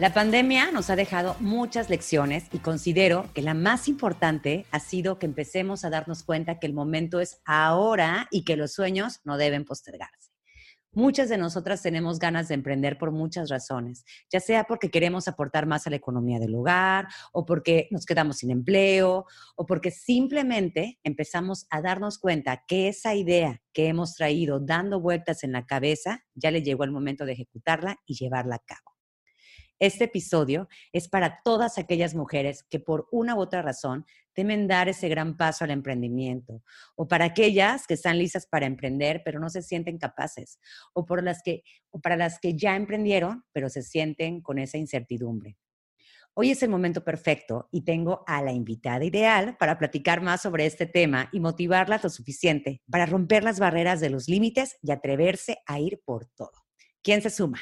La pandemia nos ha dejado muchas lecciones y considero que la más importante ha sido que empecemos a darnos cuenta que el momento es ahora y que los sueños no deben postergarse. Muchas de nosotras tenemos ganas de emprender por muchas razones, ya sea porque queremos aportar más a la economía del hogar, o porque nos quedamos sin empleo, o porque simplemente empezamos a darnos cuenta que esa idea que hemos traído dando vueltas en la cabeza ya le llegó el momento de ejecutarla y llevarla a cabo. Este episodio es para todas aquellas mujeres que por una u otra razón temen dar ese gran paso al emprendimiento, o para aquellas que están listas para emprender pero no se sienten capaces, o, por las que, o para las que ya emprendieron pero se sienten con esa incertidumbre. Hoy es el momento perfecto y tengo a la invitada ideal para platicar más sobre este tema y motivarlas lo suficiente para romper las barreras de los límites y atreverse a ir por todo. ¿Quién se suma?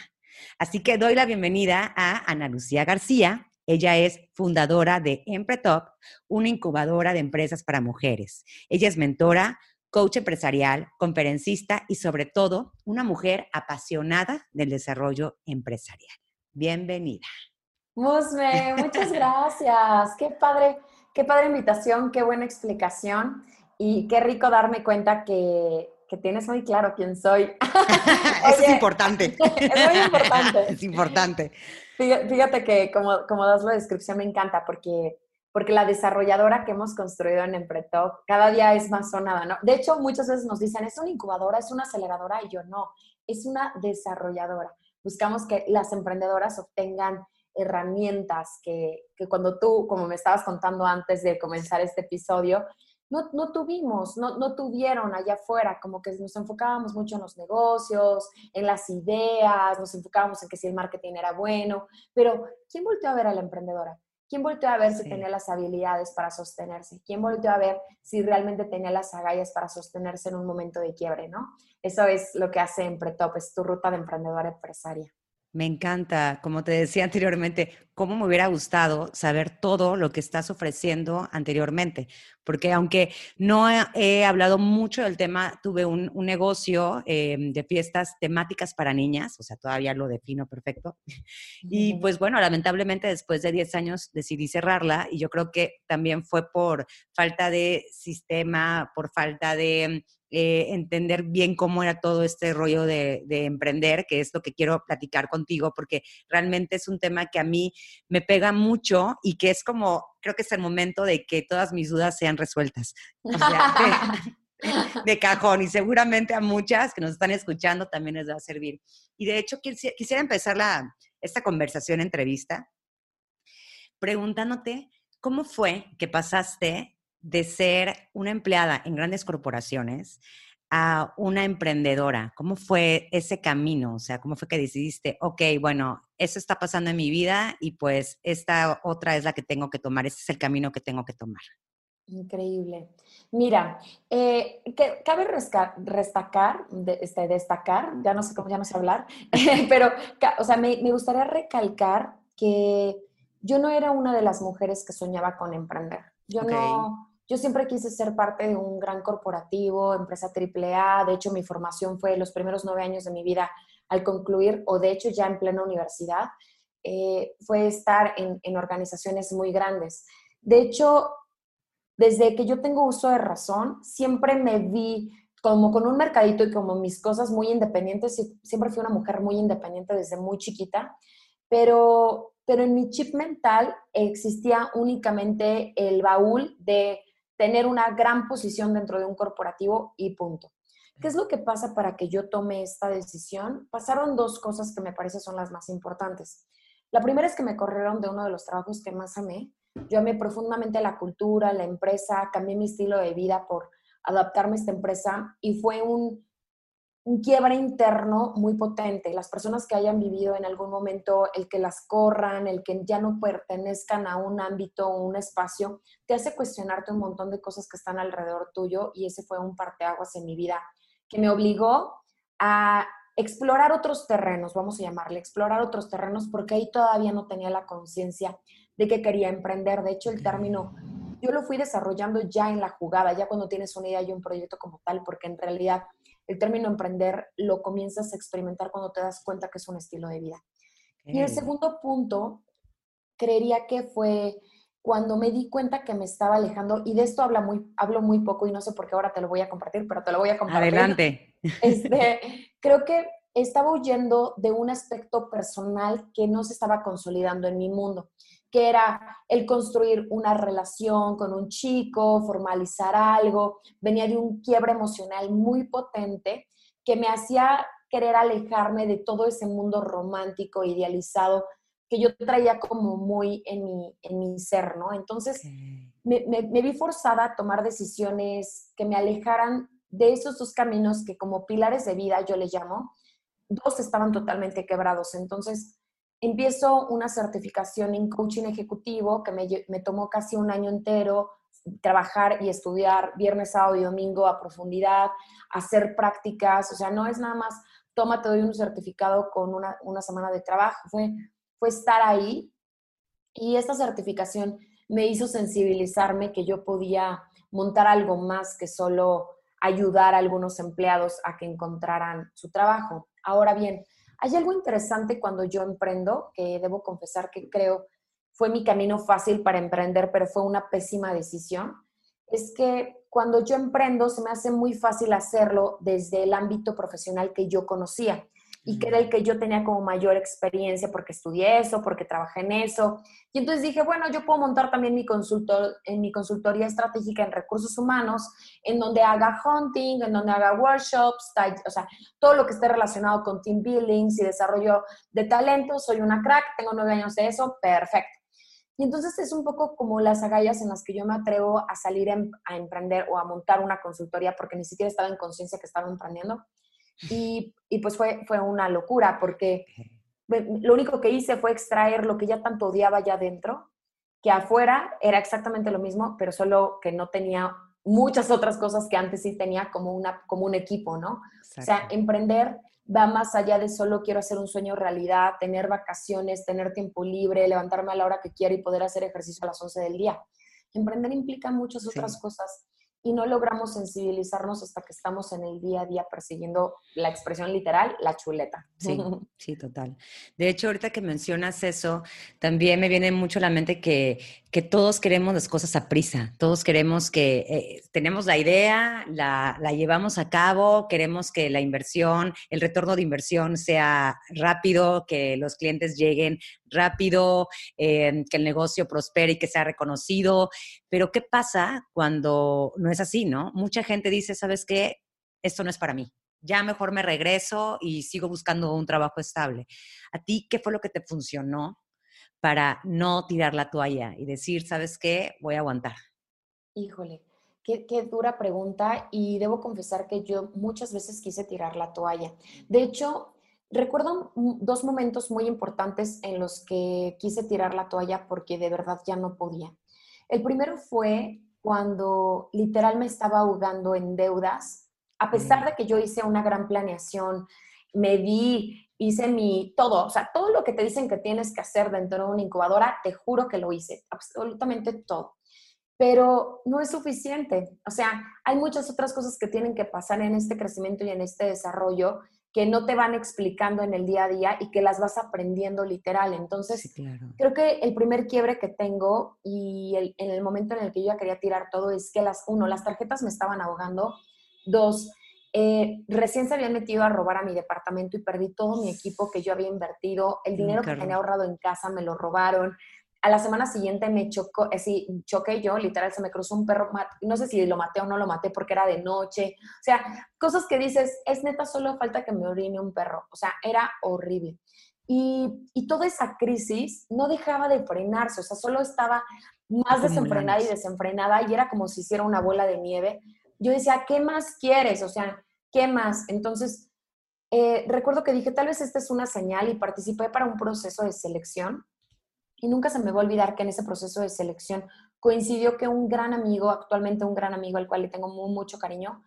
Así que doy la bienvenida a Ana Lucía García. Ella es fundadora de Empretop, una incubadora de empresas para mujeres. Ella es mentora, coach empresarial, conferencista y sobre todo una mujer apasionada del desarrollo empresarial. Bienvenida. Musme, muchas gracias. Qué padre, qué padre invitación, qué buena explicación y qué rico darme cuenta que que tienes muy claro quién soy. Eso es importante. es muy importante. es importante. Fíjate que como, como das la descripción me encanta porque, porque la desarrolladora que hemos construido en Empretop cada día es más sonada, ¿no? De hecho, muchas veces nos dicen, es una incubadora, es una aceleradora, y yo no, es una desarrolladora. Buscamos que las emprendedoras obtengan herramientas que, que cuando tú, como me estabas contando antes de comenzar este episodio, no, no tuvimos, no, no, tuvieron allá afuera, como que nos enfocábamos mucho en los negocios, en las ideas, nos enfocábamos en que si el marketing era bueno, pero ¿quién volteó a ver a la emprendedora? ¿Quién volteó a ver si tenía las habilidades para sostenerse? ¿Quién volteó a ver si realmente tenía las agallas para sostenerse en un momento de quiebre, no? Eso es lo que hace Empretop, es tu ruta de emprendedora empresaria. Me encanta, como te decía anteriormente, cómo me hubiera gustado saber todo lo que estás ofreciendo anteriormente, porque aunque no he, hablado mucho del tema, tuve un, negocio em, de fiestas temáticas para niñas, o sea, todavía lo defino perfecto. Y pues bueno, lamentablemente después de 10 años decidí cerrarla y yo creo que también fue por falta de sistema, por falta de eh, entender bien cómo era todo este rollo de, emprender, que es lo que quiero platicar contigo, porque realmente es un tema que a mí me pega mucho y que es como, creo que es el momento de que todas mis dudas sean resueltas. de, cajón y seguramente a muchas que nos están escuchando también les va a servir. Y de hecho, quisiera empezar la, esta conversación, entrevista, preguntándote cómo fue que pasaste de ser una empleada en grandes corporaciones a una emprendedora? ¿Cómo fue ese camino? O sea, ¿cómo fue que decidiste, ok, bueno, eso está pasando en mi vida y pues esta otra es la que tengo que tomar, este es el camino que tengo que tomar? Increíble. Mira, eh, que, cabe destacar, este, destacar, ya no sé cómo, ya no sé hablar, pero, o sea, me, me gustaría recalcar que yo no era una de las mujeres que soñaba con emprender. Yo no, yo siempre quise ser parte de un gran corporativo, empresa AAA. De hecho, mi formación fue los primeros nueve años de mi vida al concluir, o de hecho ya en plena universidad, eh, fue estar en, en organizaciones muy grandes. De hecho, desde que yo tengo uso de razón, siempre me vi como con un mercadito y como mis cosas muy independientes. Siempre fui una mujer muy independiente desde muy chiquita, pero pero en mi chip mental existía únicamente el baúl de tener una gran posición dentro de un corporativo y punto. ¿Qué es lo que pasa para que yo tome esta decisión? Pasaron dos cosas que me parece son las más importantes. La primera es que me corrieron de uno de los trabajos que más amé. Yo amé profundamente la cultura, la empresa, cambié mi estilo de vida por adaptarme a esta empresa y fue un, un quiebre interno muy potente. Las personas que hayan vivido en algún momento el que las corran, el que ya no pertenezcan a un ámbito o un espacio, te hace cuestionarte un montón de cosas que están alrededor tuyo y ese fue un parteaguas en mi vida que me obligó a explorar otros terrenos, vamos a llamarle, explorar otros terrenos, porque ahí todavía no tenía la conciencia de que quería emprender. De hecho, el término yo lo fui desarrollando ya en la jugada, ya cuando tienes una idea y un proyecto como tal, porque en realidad el término emprender lo comienzas a experimentar cuando te das cuenta que es un estilo de vida. Y el segundo punto, creería que fue cuando me di cuenta que me estaba alejando, y de esto habla muy, hablo muy poco y no sé por qué ahora te lo voy a compartir, pero te lo voy a compartir. Adelante. Este, creo que estaba huyendo de un aspecto personal que no se estaba consolidando en mi mundo que era el construir una relación con un chico, formalizar algo, venía de un quiebre emocional muy potente que me hacía querer alejarme de todo ese mundo romántico, idealizado, que yo traía como muy en mi, en mi ser, ¿no? Entonces me, me vi forzada a tomar decisiones que me alejaran de esos dos caminos que como pilares de vida yo les llamo, dos estaban totalmente quebrados. Entonces, empiezo una certificación en coaching ejecutivo que me, tomó casi un año entero trabajar y estudiar viernes, sábado y domingo a profundidad, hacer prácticas, o sea, no es nada más, toma, te doy un certificado con una, una semana de trabajo, fue, fue estar ahí y esta certificación me hizo sensibilizarme que yo podía montar algo más que solo ayudar a algunos empleados a que encontraran su trabajo. Ahora bien, hay algo interesante cuando yo emprendo, que debo confesar que creo fue mi camino fácil para emprender, pero fue una pésima decisión, es que cuando yo emprendo se me hace muy fácil hacerlo desde el ámbito profesional que yo conocía y que era el que yo tenía como mayor experiencia porque estudié eso, porque trabajé en eso. Y entonces dije, bueno, yo puedo montar también mi consultor, en mi consultoría estratégica en recursos humanos, en donde haga hunting, en donde haga workshops, o sea, todo lo que esté relacionado con team buildings y desarrollo de talento. Soy una crack, tengo nueve años de eso, perfecto. Y entonces es un poco como las agallas en las que yo me atrevo a salir a emprender o a montar una consultoría porque ni siquiera estaba en conciencia que estaba emprendiendo. Y, y pues fue, fue una locura porque lo único que hice fue extraer lo que ya tanto odiaba ya dentro, que afuera era exactamente lo mismo, pero solo que no tenía muchas otras cosas que antes sí tenía como, una, como un equipo, ¿no? O sea, emprender va más allá de solo quiero hacer un sueño realidad, tener vacaciones, tener tiempo libre, levantarme a la hora que quiero y poder hacer ejercicio a las 11 del día. Emprender implica muchas otras cosas y no logramos sensibilizarnos hasta que estamos en el día a día persiguiendo la expresión literal, la chuleta. Sí, sí, total. De hecho, ahorita que mencionas eso, también me viene mucho a la mente que, que todos queremos las cosas a prisa, todos queremos que eh, tenemos la idea, la, la, llevamos a cabo, queremos que la inversión, el retorno de inversión sea rápido, que los clientes lleguen rápido, eh, que el negocio prospere y que sea reconocido. Pero ¿qué pasa cuando no es así, no? Mucha gente dice, ¿sabes qué? Esto no es para mí. Ya mejor me regreso y sigo buscando un trabajo estable. ¿A ti qué fue lo que te funcionó para no tirar la toalla y decir, ¿sabes qué? Voy a aguantar. Híjole, qué, qué, dura pregunta y debo confesar que yo muchas veces quise tirar la toalla. De hecho, Recuerdo dos momentos muy importantes en los que quise tirar la toalla porque de verdad ya no podía. El primero fue cuando literal me estaba ahogando en deudas, a pesar de que yo hice una gran planeación, me di, hice mi todo, o sea, todo lo que te dicen que tienes que hacer dentro de una incubadora, te juro que lo hice, absolutamente todo. Pero no es suficiente. O sea, hay muchas otras cosas que tienen que pasar en este crecimiento y en este desarrollo que no te van explicando en el día a día y que las vas aprendiendo literal. Entonces, creo que el primer quiebre que tengo y en el momento en el que yo ya quería tirar todo es que las, uno, las tarjetas me estaban ahogando. Dos, eh, recién se habían metido a robar a mi departamento y perdí todo mi equipo que yo había invertido. El mm, dinero que tenía ahorrado en casa me lo robaron. A la semana siguiente me chocó, así, eh, choqué yo, literal, se me cruzó un perro, no sé si lo maté o no lo maté porque era de noche, o sea, cosas que dices, es neta, solo falta que me orine un perro, o sea, era horrible. Y, y toda esa crisis no dejaba de frenarse, o sea, solo estaba más desenfrenada y desenfrenada y era como si hiciera una bola de nieve. Yo decía, ¿qué más quieres? O sea, ¿qué más? Entonces, eh, recuerdo que dije, tal vez esta es una señal y participé para un proceso de selección y nunca se me va a olvidar que en ese proceso de selección coincidió que un gran amigo, actualmente un gran amigo al cual le tengo mucho cariño,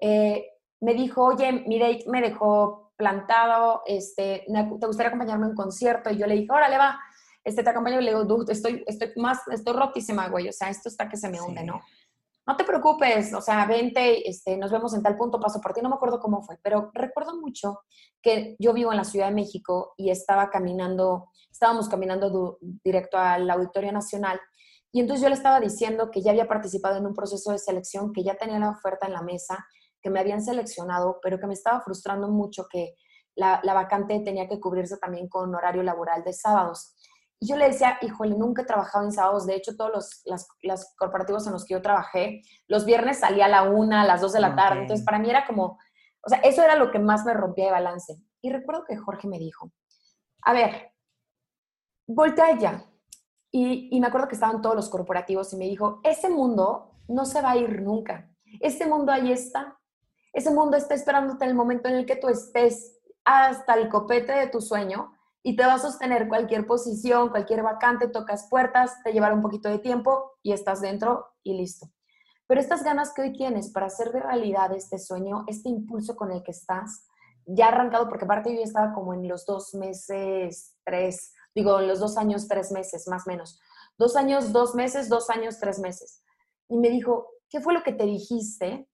eh, me dijo, oye, mire, me dejó plantado, este, ¿te gustaría acompañarme a un concierto? Y yo le dije, órale, va, este, te acompaño y le digo, estoy, estoy más, estoy rotísima, güey, o sea, esto está que se me hunde, ¿no? No te preocupes, o sea, vente, este, nos vemos en tal punto, paso por ti, no me acuerdo cómo fue, pero recuerdo mucho que yo vivo en la Ciudad de México y estaba caminando, estábamos caminando directo al Auditorio Nacional y entonces yo le estaba diciendo que ya había participado en un proceso de selección, que ya tenía la oferta en la mesa, que me habían seleccionado, pero que me estaba frustrando mucho que la, la vacante tenía que cubrirse también con horario laboral de sábados. Y yo le decía, híjole, nunca he trabajado en sábados. De hecho, todos los las, corporativos en los que yo trabajé, los viernes salía a la una, a las dos de la tarde. Entonces, para mí era como, o sea, eso era lo que más me rompía de balance. Y recuerdo que Jorge me dijo, a ver, voltea allá. Y, y me acuerdo que estaban todos los corporativos y me dijo, ese mundo no se va a ir nunca. Ese mundo ahí está. Ese mundo está esperándote en el momento en el que tú estés hasta el copete de tu sueño y te va a sostener cualquier posición, cualquier vacante, tocas puertas, te llevará un poquito de tiempo y estás dentro y listo. Pero estas ganas que hoy tienes para hacer de realidad este sueño, este impulso con el que estás, ya arrancado, porque aparte yo estaba como en los dos meses, tres, digo, en los dos años, tres meses, más o menos. Dos años, dos meses, dos años, tres meses. Y me dijo, ¿qué fue lo que te dijiste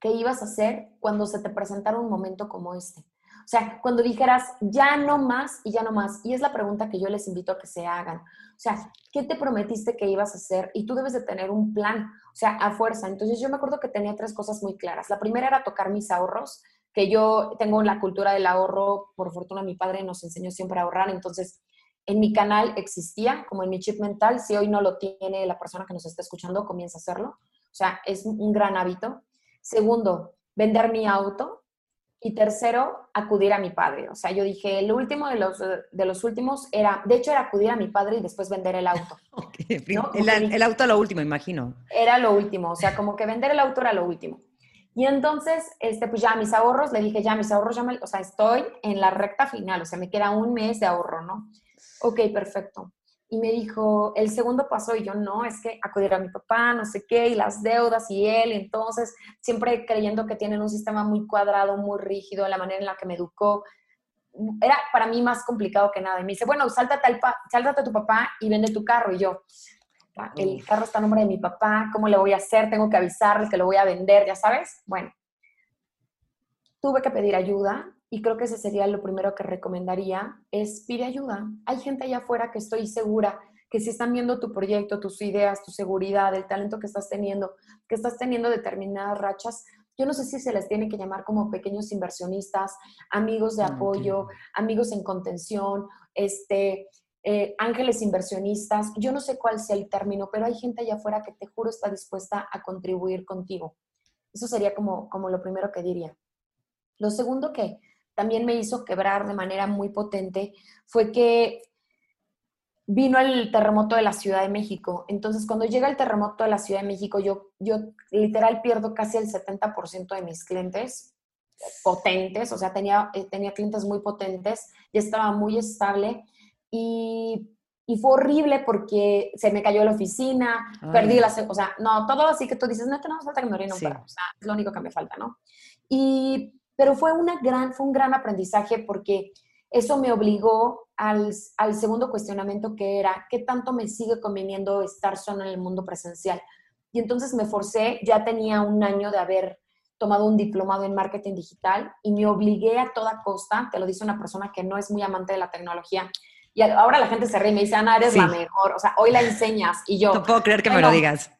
que ibas a hacer cuando se te presentara un momento como este? O sea, cuando dijeras ya no más y ya no más. Y es la pregunta que yo les invito a que se hagan. O sea, ¿qué te prometiste que ibas a hacer? Y tú debes de tener un plan, o sea, a fuerza. Entonces yo me acuerdo que tenía tres cosas muy claras. La primera era tocar mis ahorros, que yo tengo la cultura del ahorro. Por fortuna mi padre nos enseñó siempre a ahorrar. Entonces en mi canal existía, como en mi chip mental. Si hoy no lo tiene la persona que nos está escuchando, comienza a hacerlo. O sea, es un gran hábito. Segundo, vender mi auto. Y tercero, acudir a mi padre. O sea, yo dije, el último de los, de los últimos era, de hecho, era acudir a mi padre y después vender el auto. el, el, auto lo último, imagino. Era lo último, o sea, como que vender el auto era lo último. Y entonces, este, pues ya mis ahorros, le dije, ya mis ahorros, ya me, o sea, estoy en la recta final, o sea, me queda un mes de ahorro, ¿no? Ok, perfecto y me dijo, el segundo paso, y yo no, es que acudir a mi papá, no sé qué, y las deudas y él, entonces siempre creyendo que tienen un sistema muy cuadrado, muy rígido, la manera en la que me educó, era para mí más complicado que nada. Y me dice, bueno, sáltate, al sáltate a tu papá y vende tu carro. Y yo, el carro está a nombre de mi papá, ¿cómo le voy a hacer? Tengo que avisarle que lo voy a vender, ya sabes. Bueno, tuve que pedir ayuda y creo que ese sería lo primero que recomendaría, es pide ayuda. Hay gente allá afuera que estoy segura que si están viendo tu proyecto, tus ideas, tu seguridad, el talento que estás teniendo, que estás teniendo determinadas rachas, yo no sé si se les tiene que llamar como pequeños inversionistas, amigos de apoyo, amigos en contención, este, eh, ángeles inversionistas, yo no sé cuál sea el término, pero hay gente allá afuera que te juro está dispuesta a contribuir contigo. Eso sería como, como lo primero que diría. Lo segundo que también me hizo quebrar de manera muy potente fue que vino el terremoto de la Ciudad de México. Entonces, cuando llega el terremoto de la Ciudad de México, yo, yo literal pierdo casi el 70% de mis clientes potentes, o sea, tenía, eh, tenía clientes muy potentes, ya estaba muy estable y, y fue horrible porque se me cayó la oficina, perdí la... O sea, no, todo así que tú dices, no, tenemos falta que me orine un perro, o sea, es lo único que me falta, ¿no? Y pero fue, una gran, fue un gran aprendizaje porque eso me obligó al, al, segundo cuestionamiento que era, ¿qué tanto me sigue conveniendo estar solo en el mundo presencial? Y entonces me forcé, ya tenía un año de haber tomado un diplomado en marketing digital y me obligué a toda costa, te lo dice una persona que no es muy amante de la tecnología, Y ahora la gente se ríe y me dice, Ana, eres la mejor, o sea, hoy la enseñas. Y yo... No puedo creer que me lo digas.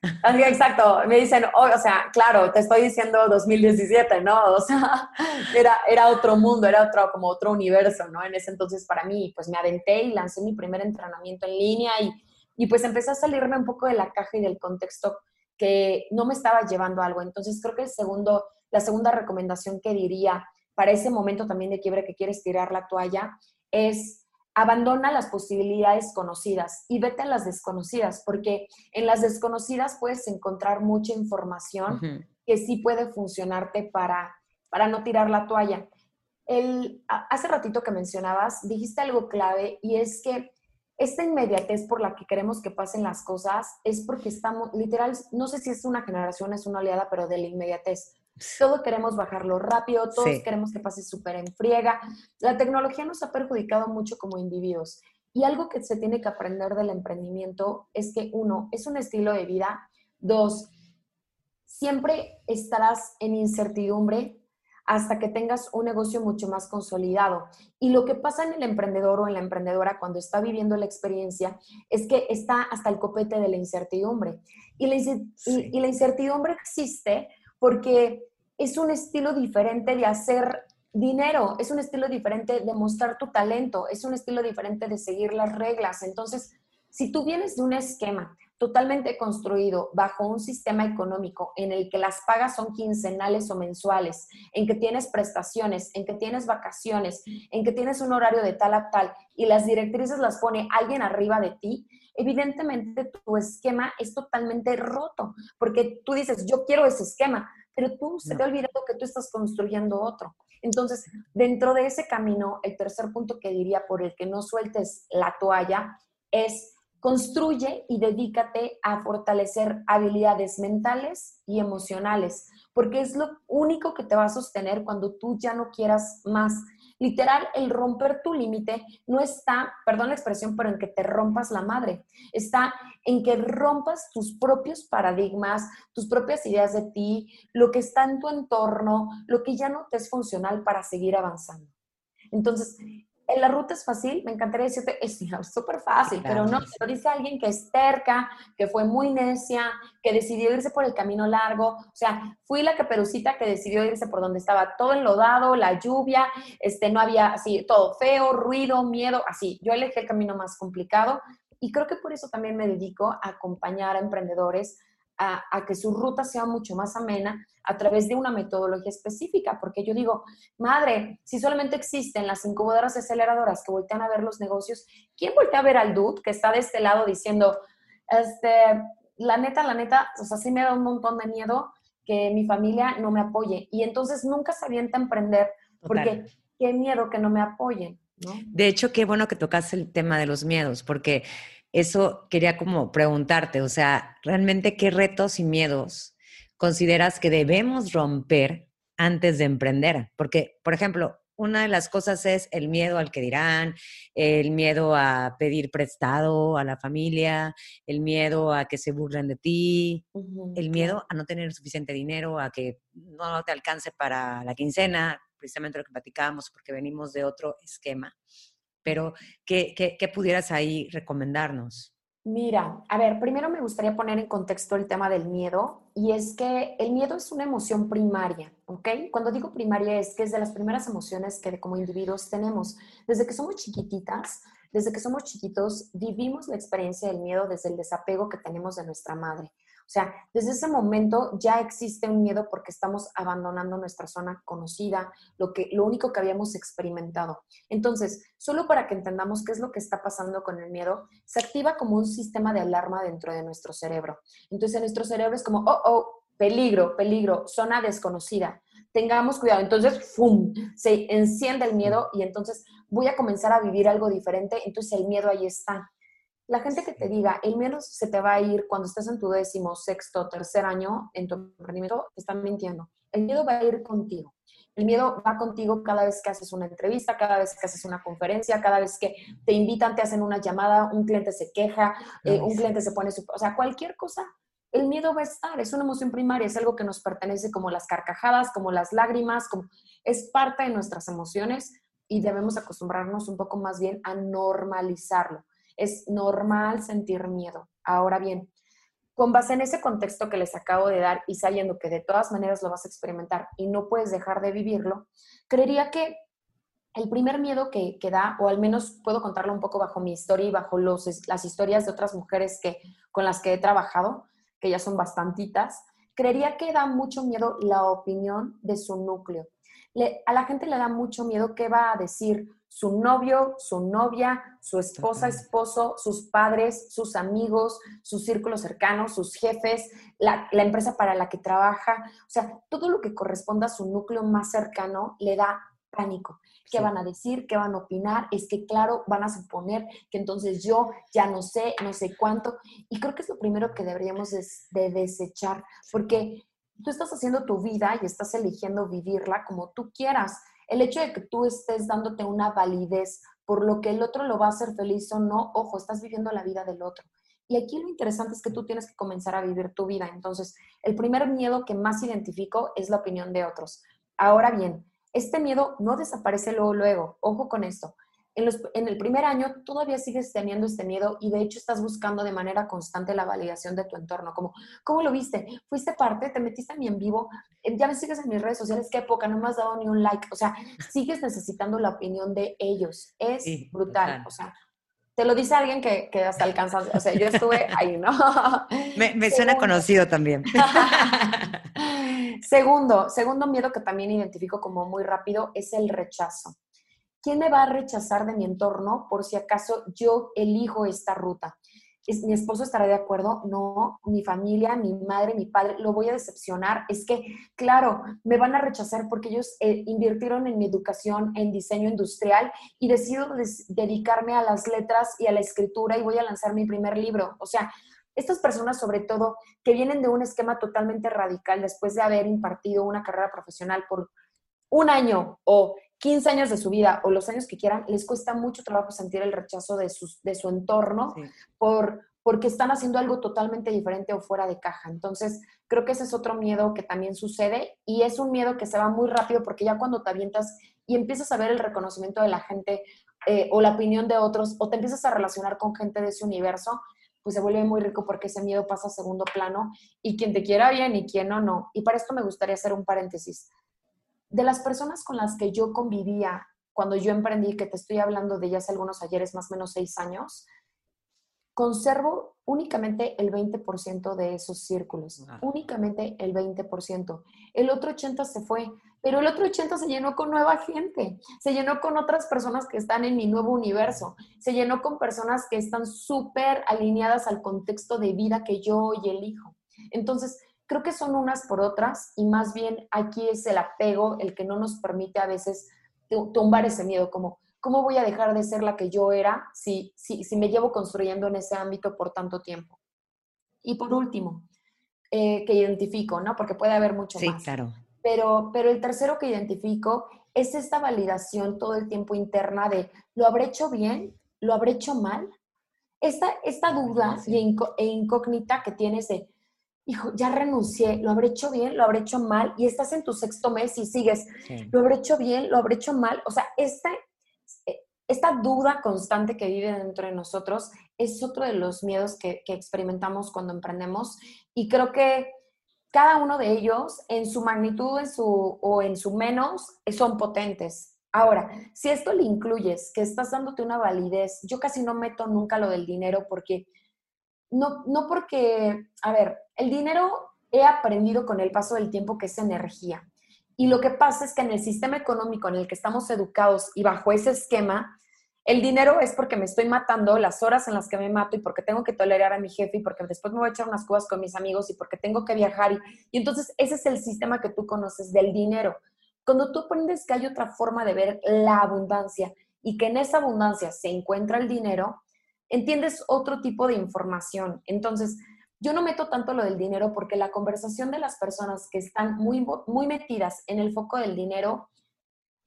Exacto, me dicen, o sea, claro, te estoy diciendo 2017, ¿no? O sea, era, era otro mundo, era otro, como otro universo, ¿no? En ese entonces para mí, pues me aventé y lancé mi primer entrenamiento en línea y, y pues empecé a salirme un poco de la caja y del contexto que no me estaba llevando a algo. Entonces creo que el segundo, la segunda recomendación que diría para ese momento también de quiebre que quieres tirar la toalla es abandona las posibilidades conocidas y vete a las desconocidas, porque en las desconocidas puedes encontrar mucha información que sí puede funcionarte para, para no tirar la toalla. El, hace ratito que mencionabas, dijiste algo clave y es que esta inmediatez por la que queremos que pasen las cosas es porque estamos, literal, no sé si es una generación, es una oleada, pero de la inmediatez. Todo queremos bajarlo rápido, todos queremos que pase súper en friega. La tecnología nos ha perjudicado mucho como individuos. Y algo que se tiene que aprender del emprendimiento es que, uno, es un estilo de vida. Dos, siempre estarás en incertidumbre hasta que tengas un negocio mucho más consolidado. Y lo que pasa en el emprendedor o en la emprendedora cuando está viviendo la experiencia es que está hasta el copete de la incertidumbre. Y la, y la incertidumbre existe porque es un estilo diferente de hacer dinero, es un estilo diferente de mostrar tu talento, es un estilo diferente de seguir las reglas. Entonces, si tú vienes de un esquema totalmente construido bajo un sistema económico en el que las pagas son quincenales o mensuales, en que tienes prestaciones, en que tienes vacaciones, en que tienes un horario de tal a tal y las directrices las pone alguien arriba de ti, evidentemente tu esquema es totalmente roto, porque tú dices, yo quiero ese esquema, pero tú se te ha olvidado que tú estás construyendo otro. Entonces, dentro de ese camino, el tercer punto que diría por el que no sueltes la toalla es construye y dedícate a fortalecer habilidades mentales y emocionales, porque es lo único que te va a sostener cuando tú ya no quieras más Literal, el romper tu límite no está, perdón la expresión, pero en que te rompas la madre. Está en que rompas tus propios paradigmas, tus propias ideas de ti, lo que está en tu entorno, lo que ya no te es funcional para seguir avanzando. Entonces, la ruta es fácil, me encantaría decirte, es súper fácil, pero no, lo dice alguien que es terca, que fue muy necia, que decidió irse por el camino largo. O sea, fui la caperucita que decidió irse por donde estaba todo enlodado, la lluvia, este, no había así, todo feo, ruido, miedo, así. Yo elegí el camino más complicado y creo que por eso también me dedico a acompañar a emprendedores a, que su ruta sea mucho más amena a través de una metodología específica, porque yo digo, madre, si solamente existen las incubadoras aceleradoras que voltean a ver los negocios, ¿quién voltea a ver al dude que está de este lado diciendo, este, la neta, la neta, o sea, sí me da un montón de miedo que mi familia no me apoye. Y entonces nunca se avienta a emprender porque qué miedo que no me apoyen. ¿no? De hecho, qué bueno que tocas el tema de los miedos, porque eso quería como preguntarte, o sea, realmente qué retos y miedos consideras que debemos romper antes de emprender? Porque, por ejemplo, una de las cosas es el miedo al que dirán, el miedo a pedir prestado a la familia, el miedo a que se burlen de ti, el miedo a no tener suficiente dinero, a que no te alcance para la quincena, precisamente lo que platicábamos, porque venimos de otro esquema pero ¿qué, qué, pudieras ahí recomendarnos? Mira, a ver, primero me gustaría poner en contexto el tema del miedo y es que el miedo es una emoción primaria, ¿ok? Cuando digo primaria es que es de las primeras emociones que como individuos tenemos. Desde que somos chiquititas, desde que somos chiquitos, vivimos la experiencia del miedo desde el desapego que tenemos de nuestra madre. O sea, desde ese momento ya existe un miedo porque estamos abandonando nuestra zona conocida, lo, que, lo único que habíamos experimentado. Entonces, solo para que entendamos qué es lo que está pasando con el miedo, se activa como un sistema de alarma dentro de nuestro cerebro. Entonces, en nuestro cerebro es como, oh, oh, peligro, peligro, zona desconocida. Tengamos cuidado. Entonces, ¡fum! Se enciende el miedo y entonces voy a comenzar a vivir algo diferente. Entonces, el miedo ahí está. La gente que te diga, el miedo se te va a ir cuando estés en tu décimo, sexto, tercer año en tu emprendimiento, te están mintiendo. El miedo va a ir contigo. El miedo va contigo cada vez que haces una entrevista, cada vez que haces una conferencia, cada vez que te invitan, te hacen una llamada, un cliente se queja, eh, un cliente se pone su... O sea, cualquier cosa, el miedo va a estar. Es una emoción primaria, es algo que nos pertenece como las carcajadas, como las lágrimas, como, es parte de nuestras emociones y debemos acostumbrarnos un poco más bien a normalizarlo. Es normal sentir miedo. Ahora bien, con base en ese contexto que les acabo de dar y sabiendo que de todas maneras lo vas a experimentar y no puedes dejar de vivirlo, creería que el primer miedo que, que, da, o al menos puedo contarlo un poco bajo mi historia y bajo los, las historias de otras mujeres que, con las que he trabajado, que ya son bastantitas, creería que da mucho miedo la opinión de su núcleo. A la gente le da mucho miedo qué va a decir su novio, su novia, su esposa, esposo, sus padres, sus amigos, su círculo cercano, sus jefes, la, la, empresa para la que trabaja. O sea, todo lo que corresponda a su núcleo más cercano le da pánico. Qué van a decir, qué van a opinar, es que claro, van a suponer que entonces yo ya no sé, no sé cuánto. Y creo que es lo primero que deberíamos de, desechar, porque tú estás haciendo tu vida y estás eligiendo vivirla como tú quieras. El hecho de que tú estés dándote una validez por lo que el otro lo va a hacer feliz o no, ojo, estás viviendo la vida del otro. Y aquí lo interesante es que tú tienes que comenzar a vivir tu vida. Entonces, el primer miedo que más identifico es la opinión de otros. Ahora bien, este miedo no desaparece luego, luego. Ojo con esto. En, el primer año todavía sigues teniendo este miedo y de hecho estás buscando de manera constante la validación de tu entorno, como, ¿cómo lo viste? ¿Fuiste parte? ¿Te metiste a mí en vivo? Eh, ¿Ya me sigues en mis redes sociales? ¿Qué época? No me has dado ni un like. O sea, sigues necesitando la opinión de ellos. Es brutal. O sea, te lo dice alguien que, que hasta alcanza, o sea, yo estuve ahí, ¿no? Me, suena conocido también. segundo, segundo miedo que también identifico como muy rápido es el rechazo. ¿Quién me va a rechazar de mi entorno por si acaso yo elijo esta ruta? mi esposo estará de acuerdo, no, mi familia, mi madre, mi padre, lo voy a decepcionar. Es que, claro, me van a rechazar porque ellos eh, invirtieron en mi educación en diseño industrial y decido dedicarme a las letras y a la escritura y voy a lanzar mi primer libro. O sea, estas personas sobre todo que vienen de un esquema totalmente radical después de haber impartido una carrera profesional por un año o 15 años de su vida o los años que quieran, les cuesta mucho trabajo sentir el rechazo de, sus, de su entorno por, porque están haciendo algo totalmente diferente o fuera de caja. Entonces, creo que ese es otro miedo que también sucede y es un miedo que se va muy rápido porque ya cuando te avientas y empiezas a ver el reconocimiento de la gente eh, o la opinión de otros o te empiezas a relacionar con gente de ese universo, pues se vuelve muy rico porque ese miedo pasa a segundo plano y quien te quiera bien y quien no, no. Y para esto me gustaría hacer un paréntesis de las personas con las que yo convivía cuando yo emprendí, que te estoy hablando de ya hace algunos ayeres, más o menos seis años, conservo únicamente el 20% de esos círculos, únicamente el 20%. El otro 80% se fue, pero el otro 80% se llenó con nueva gente, se llenó con otras personas que están en mi nuevo universo, se llenó con personas que están súper alineadas al contexto de vida que yo hoy elijo. Entonces, creo que son unas por otras y más bien aquí es el apego el que no nos permite a veces tumbar ese miedo, como ¿cómo voy a dejar de ser la que yo era si, si, si me llevo construyendo en ese ámbito por tanto tiempo? Y por último, eh, que identifico, ¿no? Porque puede haber mucho sí, más. claro. Pero, pero el tercero que identifico es esta validación todo el tiempo interna de, ¿lo habré hecho bien? ¿Lo habré hecho mal? Esta, esta duda e incógnita que tienes de, hijo, ya renuncié, lo habré hecho bien, lo habré hecho mal, y estás en tu sexto mes y sigues, lo habré hecho bien, lo habré hecho mal. O sea, esta, eh, esta duda constante que vive dentro de nosotros es otro de los miedos que, experimentamos cuando emprendemos y creo que cada uno de ellos en su magnitud en su, o en su menos son potentes. Ahora, si esto le incluyes, que estás dándote una validez, yo casi no meto nunca lo del dinero porque no, no porque, a ver, el dinero he aprendido con el paso del tiempo que es energía. Y lo que pasa es que en el sistema económico en el que estamos educados y bajo ese esquema, el dinero es porque me estoy matando, las horas en las que me mato y porque tengo que tolerar a mi jefe y porque después me voy a echar unas cubas con mis amigos y porque tengo que viajar. Y, y entonces ese es el sistema que tú conoces del dinero. Cuando tú aprendes que hay otra forma de ver la abundancia y que en esa abundancia se encuentra el dinero, entiendes otro tipo de información. Entonces, yo no meto tanto lo del dinero porque la conversación de las personas que están muy, muy metidas en el foco del dinero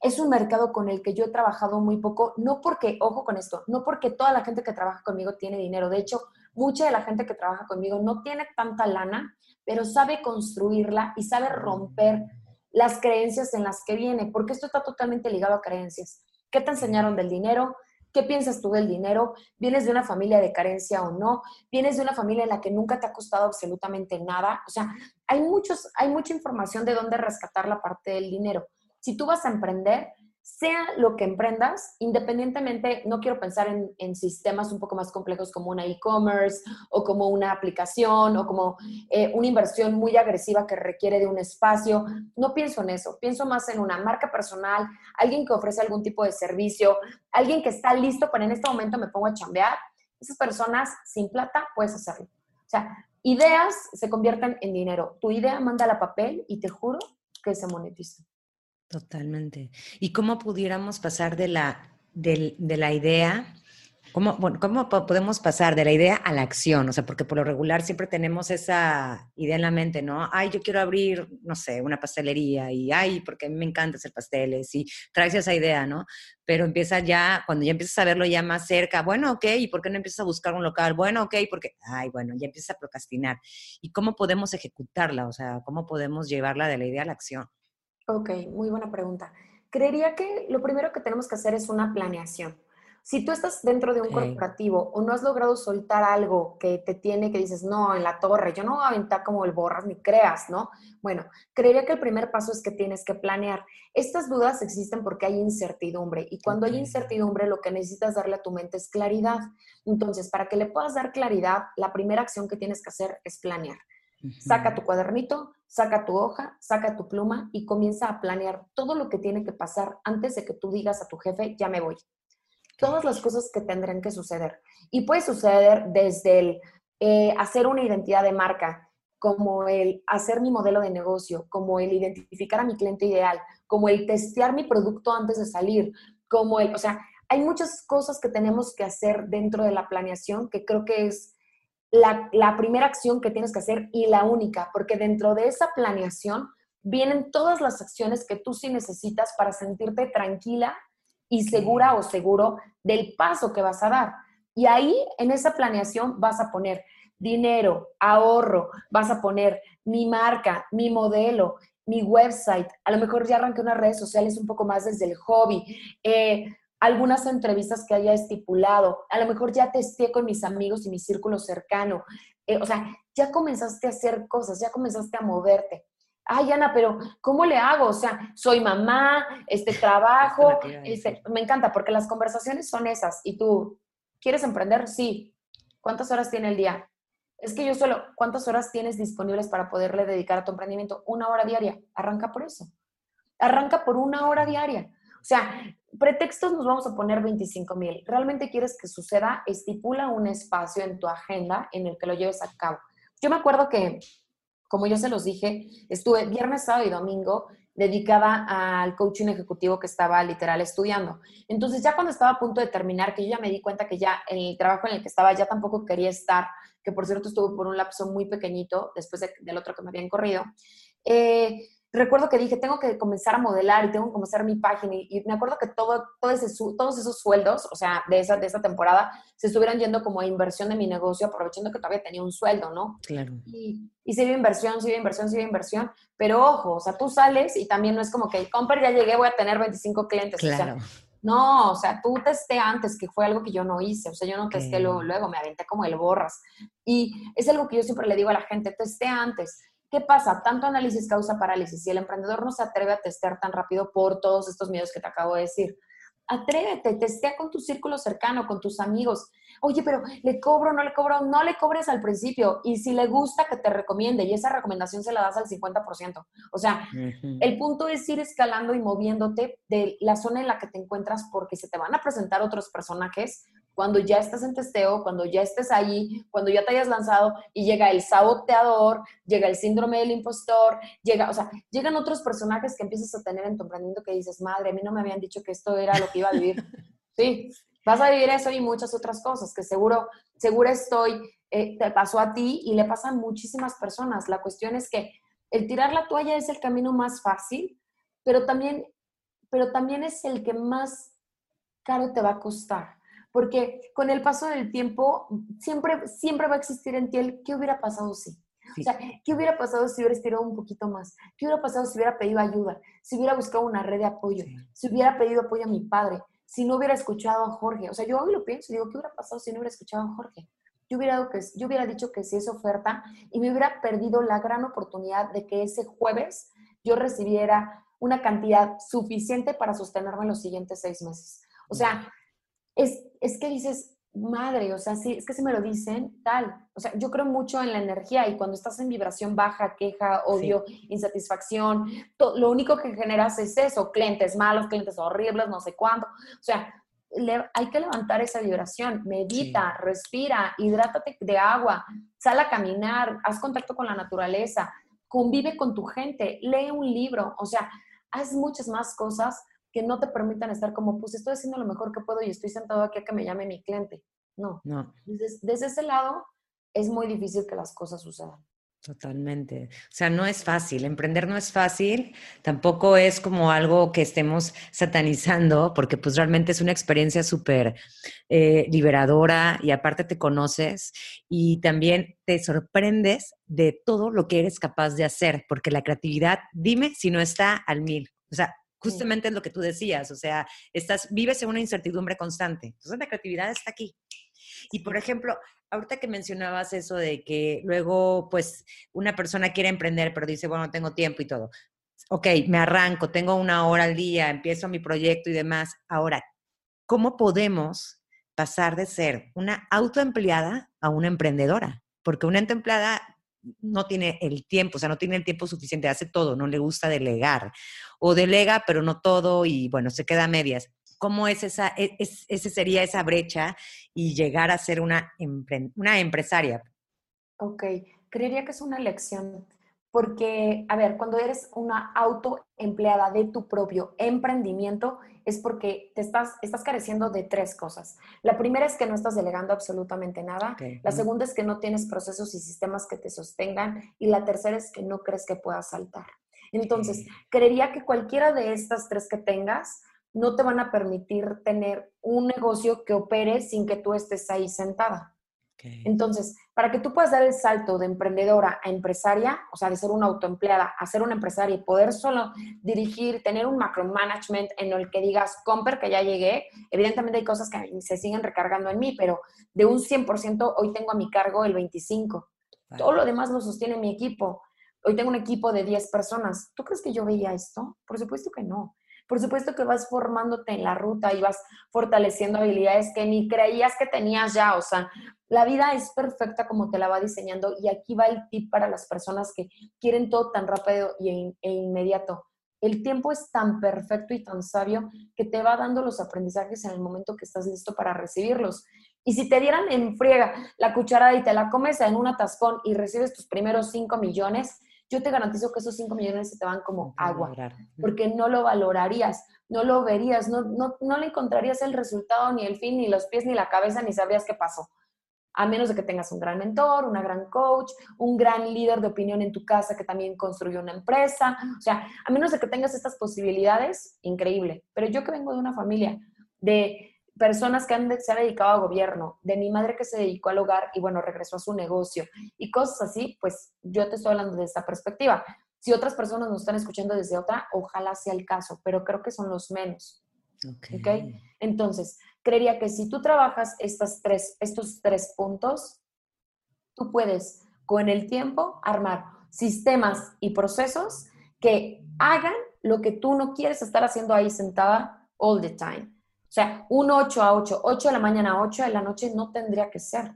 es un mercado con el que yo he trabajado muy poco, no porque, ojo con esto, no porque toda la gente que trabaja conmigo tiene dinero. De hecho, mucha de la gente que trabaja conmigo no tiene tanta lana, pero sabe construirla y sabe romper las creencias en las que viene, porque esto está totalmente ligado a creencias. ¿Qué te enseñaron del dinero? ¿Qué piensas tú del dinero? ¿Vienes de una familia de carencia o no? ¿Vienes de una familia en la que nunca te ha costado absolutamente nada? O sea, hay, muchos, hay mucha información de dónde rescatar la parte del dinero. Si tú vas a emprender, sea lo que emprendas, independientemente, no quiero pensar en, sistemas un poco más complejos como una e-commerce o como una aplicación o como eh, una inversión muy agresiva que requiere de un espacio. No pienso en eso, pienso más en una marca personal, alguien que ofrece algún tipo de servicio, alguien que está listo para en este momento me pongo a chambear. Esas personas sin plata puedes hacerlo. O sea, ideas se convierten en dinero. Tu idea manda a papel y te juro que se monetiza. Totalmente. ¿Y cómo pudiéramos pasar de la, de, la idea, cómo, bueno, cómo podemos pasar de la idea a la acción? O sea, porque por lo regular siempre tenemos esa idea en la mente, ¿no? Ay, yo quiero abrir, no sé, una pastelería y, ay, porque a mí me encanta hacer pasteles y traes esa idea, ¿no? Pero empieza ya, cuando ya empiezas a verlo ya más cerca, bueno, ok, ¿y por qué no empiezas a buscar un local? Bueno, ok, porque, ay, bueno, ya empiezas a procrastinar. ¿Y cómo podemos ejecutarla? O sea, ¿cómo podemos llevarla de la idea a la acción? Ok, muy buena pregunta. Creería que lo primero que tenemos que hacer es una planeación. Si tú estás dentro de un corporativo o no has logrado soltar algo que te tiene, que dices, no, en la torre, yo no voy a aventar como el borras ni creas, ¿no? Bueno, creería que el primer paso es que tienes que planear. Estas dudas existen porque hay incertidumbre y cuando hay incertidumbre lo que necesitas darle a tu mente es claridad. Entonces, para que le puedas dar claridad, la primera acción que tienes que hacer es planear. Saca tu cuadernito, saca tu hoja, saca tu pluma y comienza a planear todo lo que tiene que pasar antes de que tú digas a tu jefe, ya me voy. Todas las cosas que tendrán que suceder. Y puede suceder desde el eh, hacer una identidad de marca, como el hacer mi modelo de negocio, como el identificar a mi cliente ideal, como el testear mi producto antes de salir, como el, o sea, hay muchas cosas que tenemos que hacer dentro de la planeación que creo que es la, primera acción que tienes que hacer y la única, porque dentro de esa planeación vienen todas las acciones que tú sí necesitas para sentirte tranquila y segura o seguro del paso que vas a dar. Y ahí en esa planeación vas a poner dinero, ahorro, vas a poner mi marca, mi modelo, mi website, a lo mejor ya arranqué unas redes sociales un poco más desde el hobby, eh, algunas entrevistas que haya estipulado, a lo mejor ya testé con mis amigos y mi círculo cercano, eh, o sea, ya comenzaste a hacer cosas, ya comenzaste a moverte. Ay, Ana, pero ¿cómo le hago? O sea, soy mamá, este trabajo, este, me encanta porque las conversaciones son esas. Y tú, ¿quieres emprender? Sí. ¿Cuántas horas tiene el día? Es que yo solo, ¿cuántas horas tienes disponibles para poderle dedicar a tu emprendimiento? Una hora diaria. Arranca por eso. Arranca por una hora diaria. O sea, pretextos nos vamos a poner 25 mil. ¿Realmente quieres que suceda? Estipula un espacio en tu agenda en el que lo lleves a cabo. Yo me acuerdo que, como yo se los dije, estuve viernes, sábado y domingo dedicada al coaching ejecutivo que estaba literal estudiando. Entonces ya cuando estaba a punto de terminar, que yo ya me di cuenta que ya el trabajo en el que estaba ya tampoco quería estar, que por cierto estuvo por un lapso muy pequeñito después del otro que me habían corrido, eh, recuerdo que dije, tengo que comenzar a modelar y tengo que comenzar mi página. Y, me acuerdo que todo, todo ese, todos esos sueldos, o sea, de esa, de esa temporada, se estuvieran yendo como a inversión de mi negocio, aprovechando que todavía tenía un sueldo, ¿no? Claro. Y, y se inversión, sigue inversión, sigue inversión. Pero ojo, o sea, tú sales y también no es como que, compra, ya llegué, voy a tener 25 clientes. Claro. O sea, no, o sea, tú testé antes, que fue algo que yo no hice. O sea, yo no testé luego, luego, me aventé como el borras. Y es algo que yo siempre le digo a la gente, testé antes ¿Qué pasa? Tanto análisis causa parálisis. Si el emprendedor no se atreve a testear tan rápido por todos estos miedos que te acabo de decir, atrévete, testea con tu círculo cercano, con tus amigos. Oye, pero le cobro, no le cobro, no le cobres al principio. Y si le gusta, que te recomiende. Y esa recomendación se la das al 50%. O sea, el punto es ir escalando y moviéndote de la zona en la que te encuentras porque se te van a presentar otros personajes cuando ya estás en testeo, cuando ya estés ahí, cuando ya te hayas lanzado y llega el saboteador, llega el síndrome del impostor, llega, o sea, llegan otros personajes que empiezas a tener en tu emprendimiento que dices, madre, a mí no me habían dicho que esto era lo que iba a vivir. Sí, vas a vivir eso y muchas otras cosas que seguro, seguro estoy, eh, te pasó a ti y le pasa a muchísimas personas. La cuestión es que el tirar la toalla es el camino más fácil, pero también, pero también es el que más caro te va a costar porque con el paso del tiempo siempre, siempre va a existir en ti el qué hubiera pasado si. O sea, ¿qué hubiera pasado si hubiera estirado un poquito más? ¿Qué hubiera pasado si hubiera pedido ayuda? Si hubiera buscado una red de apoyo? Si hubiera pedido apoyo a mi padre? si no hubiera escuchado a Jorge? O sea, yo hoy lo pienso, digo, ¿qué hubiera pasado si no hubiera escuchado a Jorge? Yo hubiera, yo hubiera dicho que sí es oferta y me hubiera perdido la gran oportunidad de que ese jueves yo recibiera una cantidad suficiente para sostenerme los siguientes seis meses. O sea, es, es que dices, madre, o sea, sí, es que si me lo dicen, tal. O sea, yo creo mucho en la energía y cuando estás en vibración baja, queja, odio, insatisfacción, lo único que generas es eso, clientes malos, clientes horribles, no sé cuánto. O sea, hay que levantar esa vibración, medita, respira, hidrátate de agua, sal a caminar, haz contacto con la naturaleza, convive con tu gente, lee un libro, o sea, haz muchas más cosas que no te permitan estar como, pues estoy haciendo lo mejor que puedo y estoy sentado aquí a que me llame mi cliente. No. no. desde ese lado es muy difícil que las cosas sucedan. Totalmente. O sea, no es fácil. Emprender no es fácil. Tampoco es como algo que estemos satanizando, porque pues realmente es una experiencia súper eh, liberadora y aparte te conoces y también te sorprendes de todo lo que eres capaz de hacer, porque la creatividad, dime si no está al mil. O sea, justamente es lo que tú decías. O sea, estás, vives en una incertidumbre constante. Entonces la creatividad está aquí. Y por ejemplo, ahorita que mencionabas eso de que luego, pues, una persona quiere emprender, pero dice, bueno, tengo tiempo y todo. Ok, me arranco, tengo una hora al día, empiezo mi proyecto y demás. Ahora, ¿cómo podemos pasar de ser una autoempleada a una emprendedora? Porque una empleada no tiene el tiempo, o sea, no tiene el tiempo suficiente, hace todo, no le gusta delegar. O delega, pero no todo y bueno, se queda a medias cómo es esa, e, es, ese sería esa brecha y llegar a ser una, una empresaria. Ok, creería que es una lección, porque, a ver, cuando eres una autoempleada de tu propio emprendimiento, es porque te estás, estás careciendo de tres cosas. La primera es que no estás delegando absolutamente nada. La segunda es que no tienes procesos y sistemas que te sostengan. Y la tercera es que no crees que puedas saltar. Entonces, creería que cualquiera de estas tres que tengas, no te van a permitir tener un negocio que opere sin que tú estés ahí sentada. Entonces, para que tú puedas dar el salto de emprendedora a empresaria, o sea, de ser una autoempleada a ser una empresaria y poder solo dirigir, tener un macro management en el que digas, Comper, que ya llegué, evidentemente hay cosas que se siguen recargando en mí, pero de un 100% hoy tengo a mi cargo el 25%. Todo lo demás lo sostiene mi equipo. Hoy tengo un equipo de 10 personas. ¿Tú crees que yo veía esto? Por supuesto que no. Por supuesto que vas formándote en la ruta y vas fortaleciendo habilidades que ni creías que tenías ya. O sea, la vida es perfecta como te la va diseñando y aquí va el tip para las personas que quieren todo tan rápido e inmediato. El tiempo es tan perfecto y tan sabio que te va dando los aprendizajes en el momento que estás listo para recibirlos. Y si te dieran en friega la cucharada y te la comes en un atascón y recibes tus primeros 5 millones, yo te garantizo que esos 5 millones se te van como agua, porque no lo valorarías, no lo verías, no, no, no le encontrarías el resultado, ni el fin, ni los pies, ni la cabeza, ni sabrías qué pasó. A menos de que tengas un gran mentor, una gran coach, un gran líder de opinión en tu casa que también construyó una empresa. O sea, a menos de que tengas estas posibilidades, increíble. Pero yo que vengo de una familia de personas que han, se han dedicado a gobierno, de mi madre que se dedicó al hogar y bueno, regresó a su negocio y cosas así, pues yo te estoy hablando de esta perspectiva. Si otras personas nos están escuchando desde otra, ojalá sea el caso, pero creo que son los menos. Okay. Entonces, creería que si tú trabajas estas tres, estos tres puntos, tú puedes con el tiempo armar sistemas y procesos que hagan lo que tú no quieres estar haciendo ahí sentada all the time. O sea, un 8 a 8, 8 de la mañana a 8 de la noche no tendría que ser.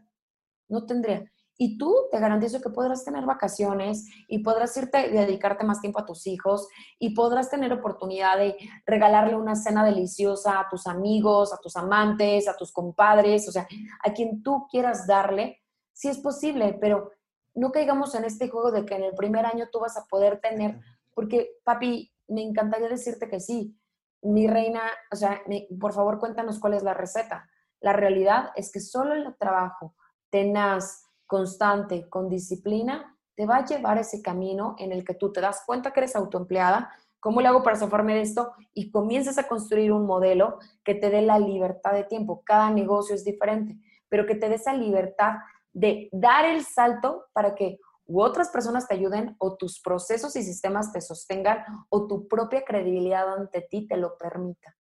No tendría. Y tú te garantizo que podrás tener vacaciones y podrás irte dedicarte más tiempo a tus hijos y podrás tener oportunidad de regalarle una cena deliciosa a tus amigos, a tus amantes, a tus compadres, o sea, a quien tú quieras darle, si es posible, pero no caigamos en este juego de que en el primer año tú vas a poder tener, porque papi, me encantaría decirte que sí, mi reina, o sea, por favor cuéntanos cuál es la receta. La realidad es que solo el trabajo tenaz, constante, con disciplina, te va a llevar ese camino en el que tú te das cuenta que eres autoempleada, cómo le hago para zafarme de esto y comienzas a construir un modelo que te dé la libertad de tiempo. Cada negocio es diferente, pero que te dé esa libertad de dar el salto para que u otras personas te ayuden o tus procesos y sistemas te sostengan o tu propia credibilidad ante ti te lo permita.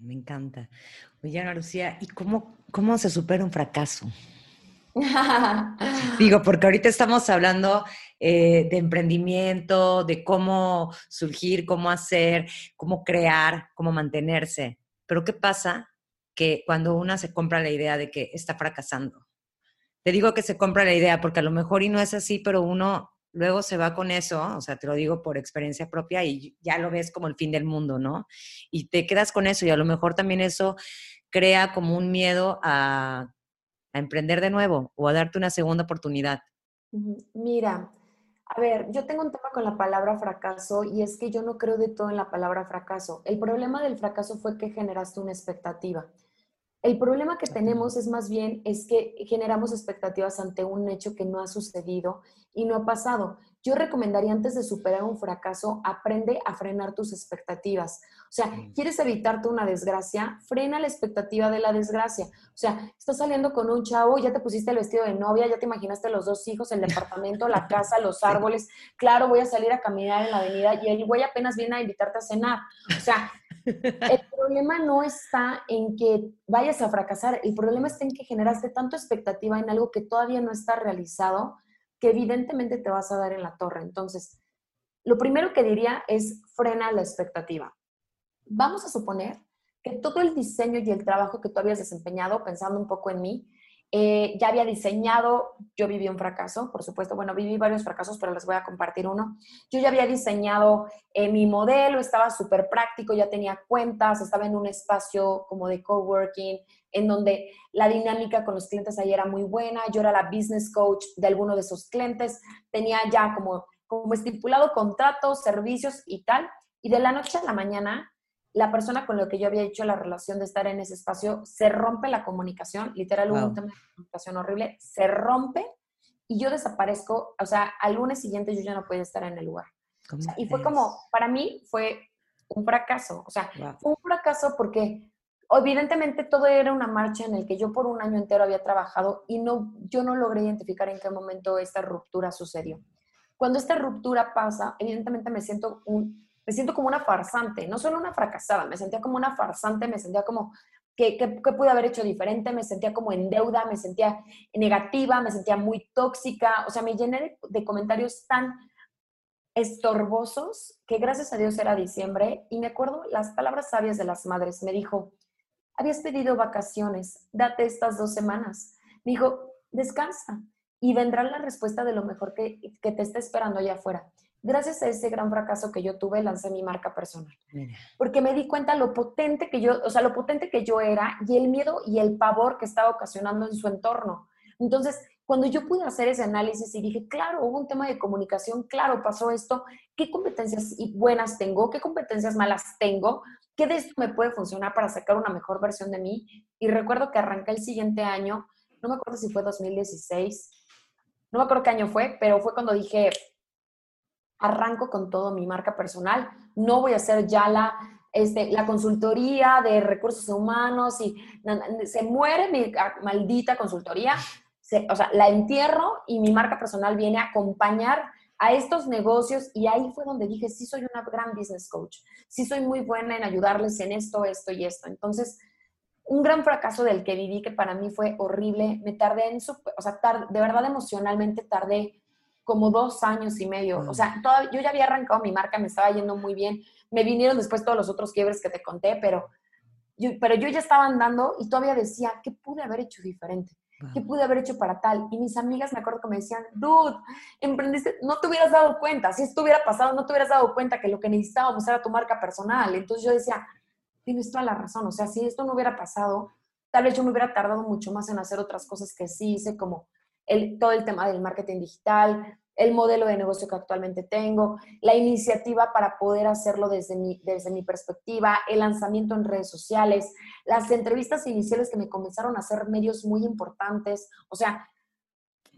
Me encanta. Oye, Ana Lucía, ¿y cómo, cómo se supera un fracaso? Digo, porque ahorita estamos hablando eh, de emprendimiento, de cómo surgir, cómo hacer, cómo crear, cómo mantenerse. Pero ¿qué pasa que cuando una se compra la idea de que está fracasando? Te digo que se compra la idea porque a lo mejor y no es así, pero uno luego se va con eso, o sea, te lo digo por experiencia propia y ya lo ves como el fin del mundo, ¿no? Y te quedas con eso y a lo mejor también eso crea como un miedo a, emprender de nuevo o a darte una segunda oportunidad. Mira, a ver, yo tengo un tema con la palabra fracaso y es que yo no creo de todo en la palabra fracaso. El problema del fracaso fue que generaste una expectativa. El problema que tenemos es más bien es que generamos expectativas ante un hecho que no ha sucedido y no ha pasado. Yo recomendaría antes de superar un fracaso, aprende a frenar tus expectativas. O sea, quieres evitarte una desgracia, frena la expectativa de la desgracia. O sea, estás saliendo con un chavo, ya te pusiste el vestido de novia, ya te imaginaste los dos hijos, el departamento, la casa, los árboles. Claro, voy a salir a caminar en la avenida y el güey apenas viene a invitarte a cenar. O sea, el problema no está en que vayas a fracasar, el problema está en que generaste tanto expectativa en algo que todavía no está realizado, que evidentemente te vas a dar en la torre. Entonces, lo primero que diría es frena la expectativa. Vamos a suponer que todo el diseño y el trabajo que tú habías desempeñado, pensando un poco en mí, eh, ya había diseñado, yo viví un fracaso, por supuesto, bueno, viví varios fracasos, pero les voy a compartir uno. Yo ya había diseñado eh, mi modelo, estaba súper práctico, ya tenía cuentas, estaba en un espacio como de coworking, en donde la dinámica con los clientes ahí era muy buena, yo era la business coach de alguno de esos clientes, tenía ya como, como estipulado contratos, servicios y tal, y de la noche a la mañana la persona con la que yo había hecho la relación de estar en ese espacio, se rompe la comunicación, literal hubo un tema de comunicación horrible, se rompe y yo desaparezco, o sea, al lunes siguiente yo ya no podía estar en el lugar. y fue como, para mí fue un fracaso, o sea, fue un fracaso porque evidentemente todo era una marcha en el que yo por un año entero había trabajado y no, yo no logré identificar en qué momento esta ruptura sucedió. Cuando esta ruptura pasa, evidentemente me siento un, me siento como una farsante, no solo una fracasada, me sentía como una farsante, me sentía como que, pude haber hecho diferente, me sentía como en deuda, me sentía negativa, me sentía muy tóxica, o sea, me llené de, comentarios tan estorbosos que gracias a Dios era diciembre y me acuerdo las palabras sabias de las madres, me dijo, habías pedido vacaciones, date estas dos semanas. Me dijo, descansa y vendrá la respuesta de lo mejor que, que te está esperando allá afuera gracias a ese gran fracaso que yo tuve, lancé mi marca personal. Porque me di cuenta lo potente que yo, o sea, lo potente que yo era y el miedo y el pavor que estaba ocasionando en su entorno. Entonces, cuando yo pude hacer ese análisis y dije, claro, hubo un tema de comunicación, claro, pasó esto, ¿qué competencias buenas tengo? ¿Qué competencias malas tengo? ¿Qué de esto me puede funcionar para sacar una mejor versión de mí? Y recuerdo que arranqué el siguiente año, no me acuerdo si fue 2016, no me acuerdo qué año fue, pero fue cuando dije, arranco con todo mi marca personal, no voy a hacer ya la, este, la consultoría de recursos humanos y se muere mi maldita consultoría, o sea, la entierro y mi marca personal viene a acompañar a estos negocios y ahí fue donde dije, sí soy una gran business coach, sí soy muy buena en ayudarles en esto, esto y esto. Entonces, un gran fracaso del que viví que para mí fue horrible, me tardé en, o sea, de verdad emocionalmente tardé como dos años y medio. O sea, yo ya había arrancado mi marca, me estaba yendo muy bien. Me vinieron después todos los otros quiebres que te conté, pero yo, pero yo ya estaba andando y todavía decía, ¿qué pude haber hecho diferente? ¿Qué pude haber hecho para tal? Y mis amigas me acuerdo que me decían, dude, emprendiste, no te hubieras dado cuenta, si esto hubiera pasado, no te hubieras dado cuenta que lo que necesitábamos era tu marca personal. Entonces yo decía, tienes toda la razón, o sea, si esto no hubiera pasado, tal vez yo me hubiera tardado mucho más en hacer otras cosas que sí hice, como todo el tema del marketing digital, el modelo de negocio que actualmente tengo, la iniciativa para poder hacerlo desde mi, desde mi perspectiva, el lanzamiento en redes sociales, las entrevistas iniciales que me comenzaron a hacer medios muy importantes. O sea,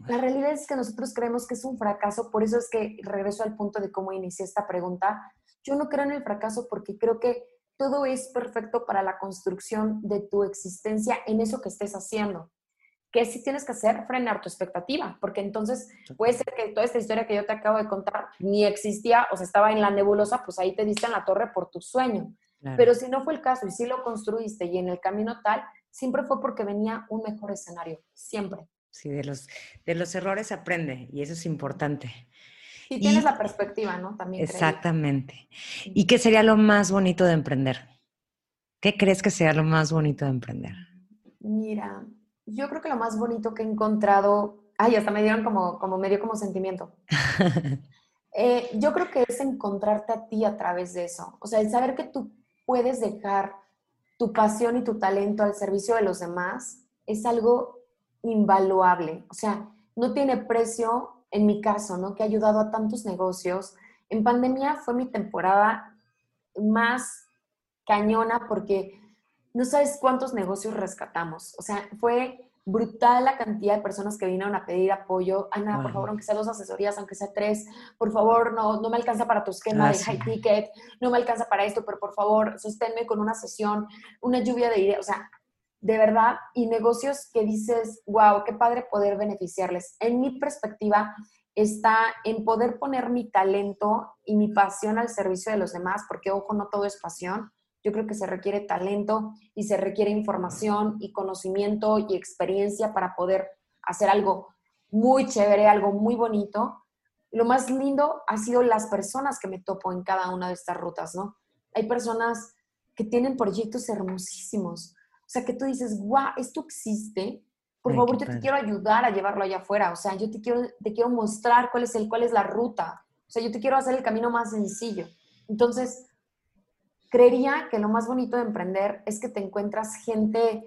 la realidad es que nosotros creemos que es un fracaso, por eso es que regreso al punto de cómo inicié esta pregunta. Yo no creo en el fracaso porque creo que todo es perfecto para la construcción de tu existencia en eso que estés haciendo. ¿Qué sí tienes que hacer? Frenar tu expectativa, porque entonces puede ser que toda esta historia que yo te acabo de contar ni existía o sea, estaba en la nebulosa, pues ahí te diste en la torre por tu sueño. Pero si no fue el caso y si lo construiste y en el camino tal, siempre fue porque venía un mejor escenario, siempre. Sí, de los, de los errores aprende y eso es importante. Y tienes la perspectiva, ¿no? También. Exactamente. ¿Y qué sería lo más bonito de emprender? ¿Qué crees que sea lo más bonito de emprender? Mira, yo creo que lo más bonito que he encontrado, ay, hasta me dieron como, como medio como sentimiento. Eh, yo creo que es encontrarte a ti a través de eso. O sea, el saber que tú puedes dejar tu pasión y tu talento al servicio de los demás es algo invaluable. O sea, no tiene precio en mi caso, ¿no? Que ha ayudado a tantos negocios. En pandemia fue mi temporada más cañona porque no sabes cuántos negocios rescatamos. O sea, fue brutal la cantidad de personas que vinieron a pedir apoyo. Ana, por favor, aunque sea dos asesorías, aunque sea tres, por favor, no, no me alcanza para tu esquema de high ticket, no me alcanza para esto, pero por favor, sosténme con una sesión, una lluvia de ideas. O sea, de verdad, y negocios que dices, wow, qué padre poder beneficiarles. En mi perspectiva, está en poder poner mi talento y mi pasión al servicio de los demás, porque ojo, no todo es pasión. Yo creo que se requiere talento y se requiere información y conocimiento y experiencia para poder hacer algo muy chévere, algo muy bonito. Lo más lindo ha sido las personas que me topo en cada una de estas rutas, ¿no? Hay personas que tienen proyectos hermosísimos, o sea, que tú dices, guau, esto existe. Por favor, yo te quiero ayudar a llevarlo allá afuera. O sea, yo te quiero, te quiero mostrar cuál es, el, cuál es la ruta. O sea, yo te quiero hacer el camino más sencillo. Entonces, creería que lo más bonito de emprender es que te encuentras gente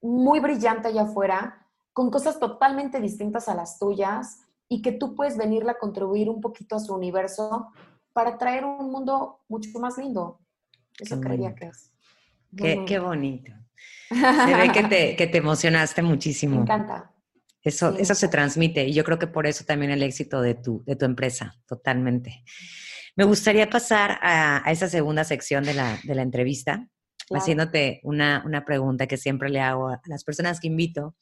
muy brillante allá afuera, con cosas totalmente distintas a las tuyas y que tú puedes venirle a contribuir un poquito a su universo para traer un mundo mucho más lindo. Eso creería que es. Qué, qué bonito. Se ve que te, que te emocionaste muchísimo. Me encanta. Eso, eso se transmite y yo creo que por eso también el éxito de tu, de tu empresa, totalmente. Me gustaría pasar a, esa segunda sección de la, de la entrevista, haciéndote una, una, pregunta que siempre le hago a las personas que invito,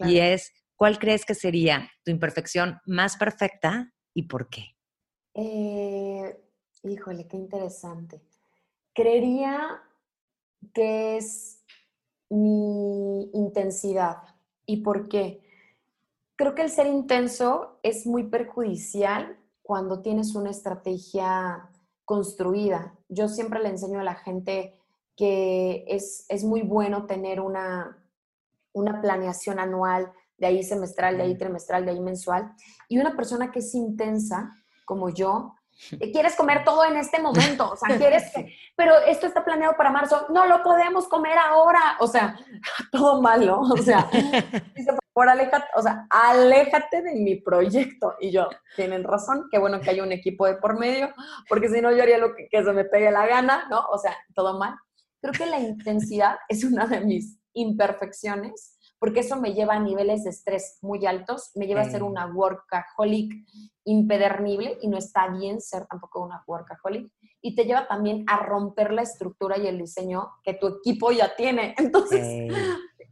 y es, ¿cuál crees que sería tu imperfección más perfecta y por qué? Eh, híjole, qué interesante. Creería que es mi intensidad. ¿Y por qué? Creo que el ser intenso es muy perjudicial cuando tienes una estrategia construida. Yo siempre le enseño a la gente que es, muy bueno tener una, una planeación anual, de ahí semestral, de ahí trimestral, de ahí mensual. Y una persona que es intensa, como yo, quieres comer todo en este momento, o sea, quieres que, pero esto está planeado para marzo, no lo podemos comer ahora, o sea, todo malo, o sea, por aléjate, o sea, aléjate de mi proyecto. Y yo, tienen razón, qué bueno que hay un equipo de por medio, porque si no yo haría lo que, que se me pegue la gana, ¿no? O sea, todo mal. Creo que la intensidad es una de mis imperfecciones porque eso me lleva a niveles de estrés muy altos, me lleva a ser una workaholic impedernible y no está bien ser tampoco una workaholic y te lleva también a romper la estructura y el diseño que tu equipo ya tiene. Entonces,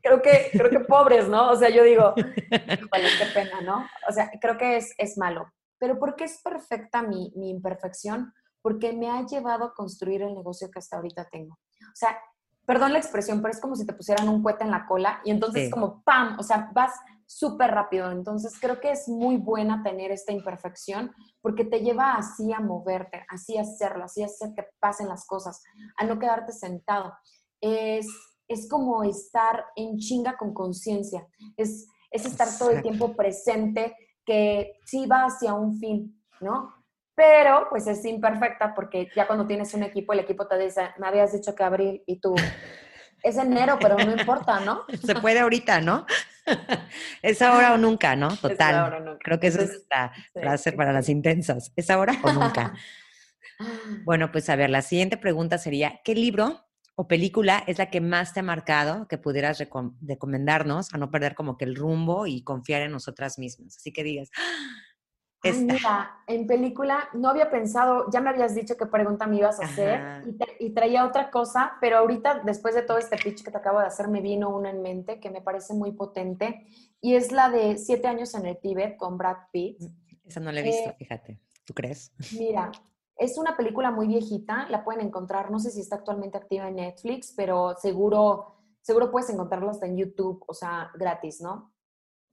creo que creo que pobres, ¿no? O sea, yo digo, vale, qué pena, ¿no? O sea, creo que es, es malo. Pero ¿por qué es perfecta mi, mi imperfección? Porque me ha llevado a construir el negocio que hasta ahorita tengo. O sea, perdón la expresión, pero es como si te pusieran un cohete en la cola y entonces es como ¡pam! O sea, vas súper rápido. Entonces creo que es muy buena tener esta imperfección porque te lleva así a moverte, así a hacerlo, así a hacer que pasen las cosas, a no quedarte sentado. Es, es como estar en chinga con conciencia, es, es estar todo el tiempo presente que sí va hacia un fin, ¿no? pero pues es imperfecta porque ya cuando tienes un equipo, el equipo te dice, me habías dicho que abril y tú, es enero, pero no importa, ¿no? Se puede ahorita, ¿no? es ahora o nunca, ¿no? Total. Creo que eso es la frase para las intensas. ¿Es ahora o nunca? bueno, pues a ver, la siguiente pregunta sería, ¿qué libro o película es la que más te ha marcado que pudieras recomendarnos a no perder como que el rumbo y confiar en nosotras mismas? Así que digas, mira, en película no había pensado, ya me habías dicho qué pregunta me ibas a hacer y, traía otra cosa, pero ahorita después de todo este pitch que te acabo de hacer me vino una en mente que me parece muy potente y es la de Siete años en el Tíbet con Brad Pitt. Mm, esa no la he visto, eh, fíjate. ¿Tú crees? Mira, Es una película muy viejita, la pueden encontrar, no sé si está actualmente activa en Netflix, pero seguro, seguro puedes encontrarla hasta en YouTube, o sea, gratis, ¿no?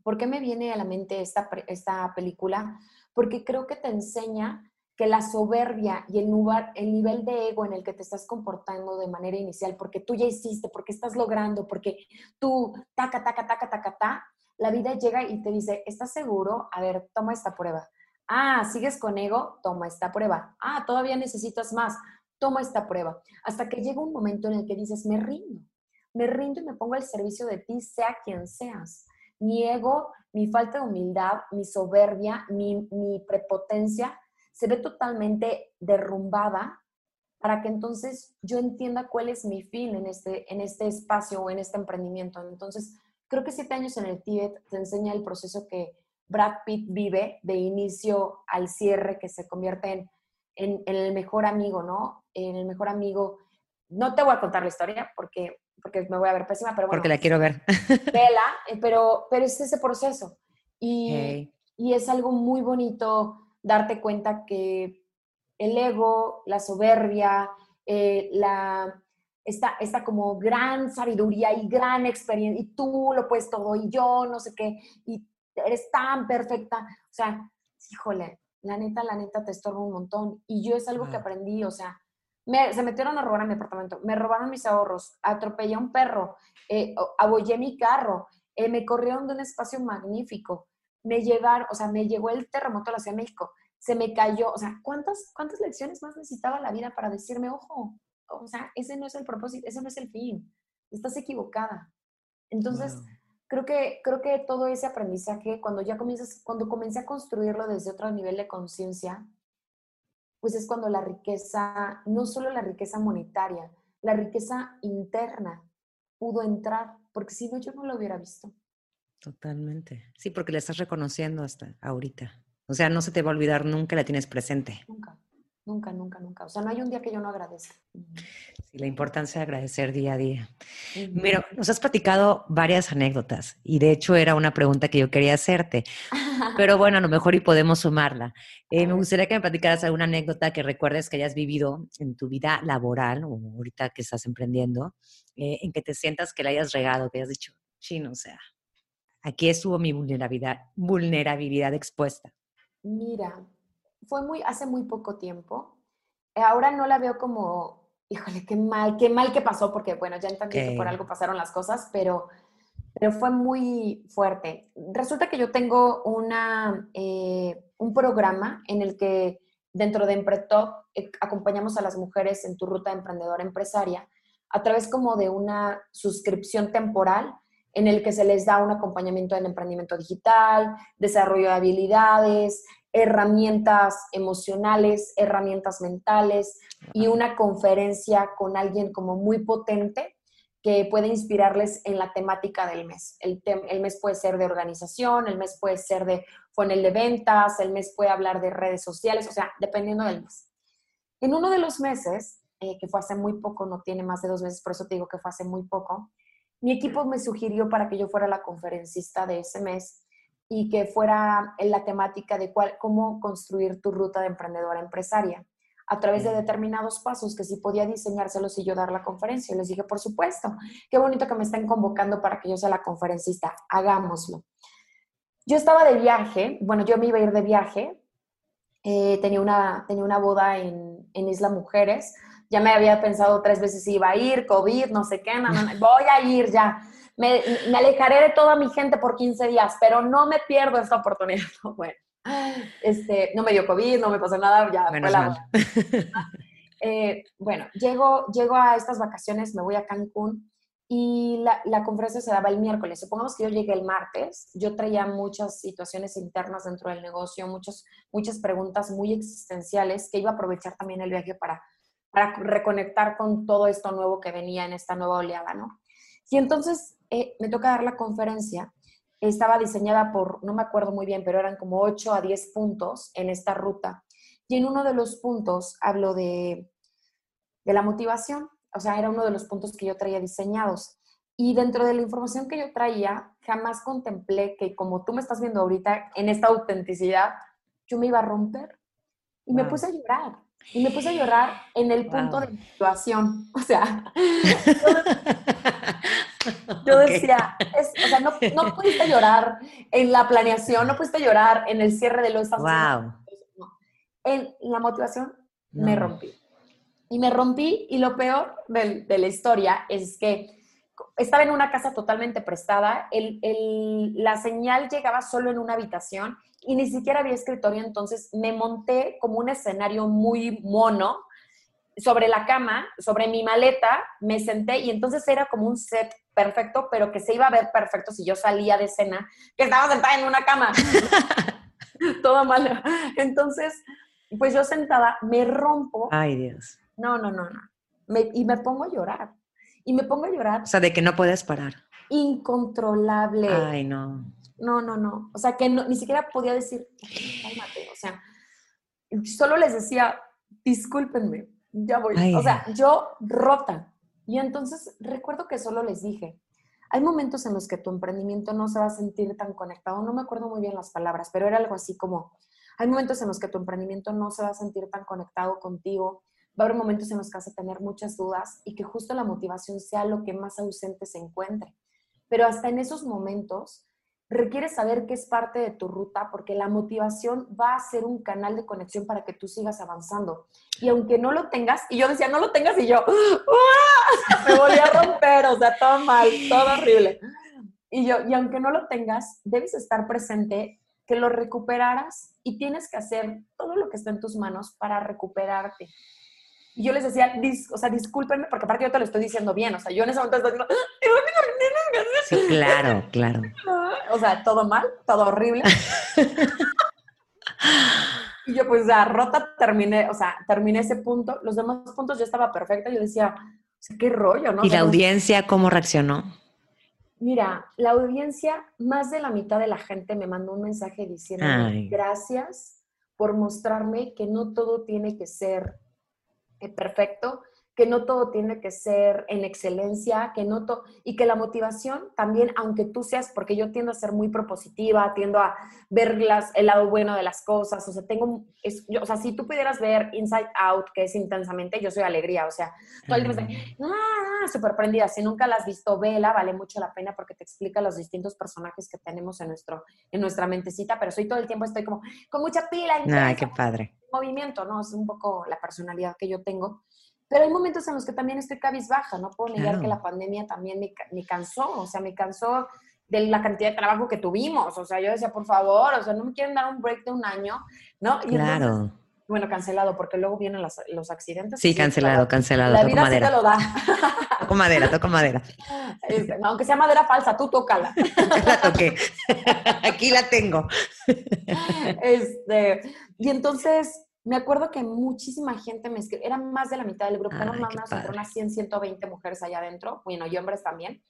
¿Por qué me viene a la mente esta, esta película? Porque creo que te enseña que la soberbia y el, el nivel de ego en el que te estás comportando de manera inicial, porque tú ya hiciste, porque estás logrando, porque tú, taca, taca, taca, taca, taca, la vida llega y te dice, ¿estás seguro? A ver, toma esta prueba. Ah, ¿sigues con ego? Toma esta prueba. Ah, todavía necesitas más. Toma esta prueba. Hasta que llega un momento en el que dices, me rindo. Me rindo y me pongo al servicio de ti, sea quien seas. Mi ego, mi falta de humildad, mi soberbia, mi, prepotencia se ve totalmente derrumbada para que entonces yo entienda cuál es mi fin en este, en este espacio o en este emprendimiento. Entonces, creo que siete años en el Tíbet te enseña el proceso que Brad Pitt vive de inicio al cierre, que se convierte en, el mejor amigo, ¿no? En el mejor amigo. No te voy a contar la historia porque, porque me voy a ver pésima, pero bueno. Porque la quiero ver. Vela, eh, pero, pero es ese proceso. Y, y es algo muy bonito darte cuenta que el ego, la soberbia, eh, la, esta, esta, como gran sabiduría y gran experiencia, y tú lo puedes todo, y yo no sé qué, y eres tan perfecta. O sea, híjole, la neta, la neta te estorba un montón. Y yo es algo que aprendí, o sea, me, se metieron a robar a mi apartamento, me robaron mis ahorros, atropellé a un perro, eh, abollé mi carro, eh, me corrieron de un espacio magnífico, me llevaron, o sea, me llegó el terremoto a la Ciudad de México, se me cayó, o sea, ¿cuántas, cuántas lecciones más necesitaba la vida para decirme, ojo, o sea, ese no es el propósito, ese no es el fin, estás equivocada. Entonces, creo que, creo que todo ese aprendizaje, cuando ya comienzas, cuando comencé a construirlo desde otro nivel de conciencia, pues es cuando la riqueza, no solo la riqueza monetaria, la riqueza interna pudo entrar, porque si no, yo no lo hubiera visto. Totalmente. Sí, porque la estás reconociendo hasta ahorita. O sea, no se te va a olvidar nunca, la tienes presente. Nunca. Nunca, nunca, nunca. O sea, no hay un día que yo no agradezca. Sí, la importancia de agradecer día a día. Mira, nos has platicado varias anécdotas y de hecho era una pregunta que yo quería hacerte, pero bueno, a lo mejor y podemos sumarla. Eh, me gustaría que me platicaras alguna anécdota que recuerdes que hayas vivido en tu vida laboral o ahorita que estás emprendiendo, eh, en que te sientas que la hayas regado, que hayas dicho, chino, o sea, aquí estuvo mi vulnerabilidad, vulnerabilidad expuesta. Mira, fue muy, hace muy poco tiempo. Ahora no la veo como, híjole, qué mal, qué mal que pasó, porque bueno, ya entendí que por algo pasaron las cosas, pero, pero fue muy fuerte. Resulta que yo tengo una, eh, un programa en el que dentro de Empretop eh, acompañamos a las mujeres en tu ruta de emprendedora empresaria a través como de una suscripción temporal en el que se les da un acompañamiento en emprendimiento digital, desarrollo de habilidades, herramientas emocionales, herramientas mentales y una conferencia con alguien como muy potente que puede inspirarles en la temática del mes. El, mes puede ser de organización, el mes puede ser de funnel de ventas, el mes puede hablar de redes sociales, o sea, dependiendo del mes. En uno de los meses, eh, que fue hace muy poco, no tiene más de dos meses, por eso te digo que fue hace muy poco, mi equipo me sugirió para que yo fuera la conferencista de ese mes y que fuera en la temática de cuál, cómo construir tu ruta de emprendedora empresaria a través de determinados pasos que si podía diseñárselos y yo dar la conferencia. Les dije, por supuesto, qué bonito que me estén convocando para que yo sea la conferencista, hagámoslo. Yo estaba de viaje, bueno, yo me iba a ir de viaje, eh, tenía, una, tenía una boda en, en, Isla Mujeres, ya me había pensado tres veces si iba a ir, COVID, no sé qué, no, no, voy a ir ya me, alejaré de toda mi gente por 15 días, pero no me pierdo esta oportunidad. Bueno, este, no me dio COVID, no me pasó nada, ya fue la eh, bueno, llego, llego a estas vacaciones, me voy a Cancún y la, la, conferencia se daba el miércoles. Supongamos que yo llegué el martes, yo traía muchas situaciones internas dentro del negocio, muchos, muchas preguntas muy existenciales que iba a aprovechar también el viaje para, para reconectar con todo esto nuevo que venía en esta nueva oleada, ¿no? Y entonces eh, me toca dar la conferencia. Estaba diseñada por, no me acuerdo muy bien, pero eran como 8 a 10 puntos en esta ruta. Y en uno de los puntos hablo de, de la motivación. O sea, era uno de los puntos que yo traía diseñados. Y dentro de la información que yo traía, jamás contemplé que como tú me estás viendo ahorita en esta autenticidad, yo me iba a romper. Y me puse a llorar. Y me puse a llorar en el punto de situación. O sea, yo decía, o sea, no, no, pudiste llorar en la planeación, no pudiste llorar en el cierre de los wow. En la motivación me rompí. Y me rompí y lo peor de, de, la historia es que estaba en una casa totalmente prestada, el, el, la señal llegaba solo en una habitación y ni siquiera había escritorio, entonces me monté como un escenario muy mono sobre la cama, sobre mi maleta, me senté y entonces era como un set perfecto, pero que se iba a ver perfecto si yo salía de escena, que estaba sentada en una cama. Todo mal. Entonces, pues yo sentada me rompo. Ay, Dios. No, no, no, no. y me pongo a llorar. Y me pongo a llorar. O sea, de que no puedes parar. Incontrolable. Ay, no. No, no, no. O sea, que ni siquiera podía decir, cálmate. O sea, solo les decía, discúlpenme, ya voy. O sea, yo rota. Y entonces recuerdo que solo les dije, hay momentos en los que tu emprendimiento no se va a sentir tan conectado. No me acuerdo muy bien las palabras, pero era algo así como, hay momentos en los que tu emprendimiento no se va a sentir tan conectado contigo. Va a haber momentos en los que vas a tener muchas dudas y que justo la motivación sea lo que más ausente se encuentre. Pero hasta en esos momentos requiere saber que es parte de tu ruta porque la motivación va a ser un canal de conexión para que tú sigas avanzando. Y aunque no lo tengas, y yo decía, no lo tengas, y yo, me volví a romper, o sea, todo mal, todo horrible. Y yo, y aunque no lo tengas, debes estar presente, que lo recuperaras y tienes que hacer todo lo que está en tus manos para recuperarte. Y yo les decía, o sea, discúlpenme, porque aparte yo te lo estoy diciendo bien, o sea, yo en ese momento estoy diciendo, sí, claro, claro. O sea, todo mal, todo horrible. y yo pues ya rota terminé, o sea, terminé ese punto, los demás puntos ya estaba perfecta, yo decía, o sea, qué rollo, ¿no? ¿Y la audiencia cómo reaccionó? Mira, la audiencia, más de la mitad de la gente me mandó un mensaje diciendo gracias por mostrarme que no todo tiene que ser perfecto, que no todo tiene que ser en excelencia, que no todo, y que la motivación también, aunque tú seas, porque yo tiendo a ser muy propositiva, tiendo a ver las, el lado bueno de las cosas, o sea, tengo, es, o sea, si tú pudieras ver Inside Out, que es intensamente, yo soy alegría, o sea, todo el tiempo ah, súper prendida, si nunca la has visto, vela, vale mucho la pena porque te explica los distintos personajes que tenemos en, nuestro, en nuestra mentecita, pero soy todo el tiempo, estoy como con mucha pila. Ay, qué padre. Movimiento, ¿no? Es un poco la personalidad que yo tengo. Pero hay momentos en los que también estoy cabizbaja, no puedo negar que la pandemia también me, me, cansó, o sea, me cansó de la cantidad de trabajo que tuvimos, o sea, yo decía, por favor, o sea, no me quieren dar un break de un año, ¿no? Y claro. bueno, cancelado, porque luego vienen los, los accidentes. Sí, cancelado, cancelado. La vida madera. te lo da. toco madera, toco madera. Este, aunque sea madera falsa, tú tócala. la toqué. Aquí la tengo. Este, y entonces, me acuerdo que muchísima gente me escribió, era más de la mitad del grupo, eran más o unas 100, 120 mujeres allá adentro, bueno, y hombres también.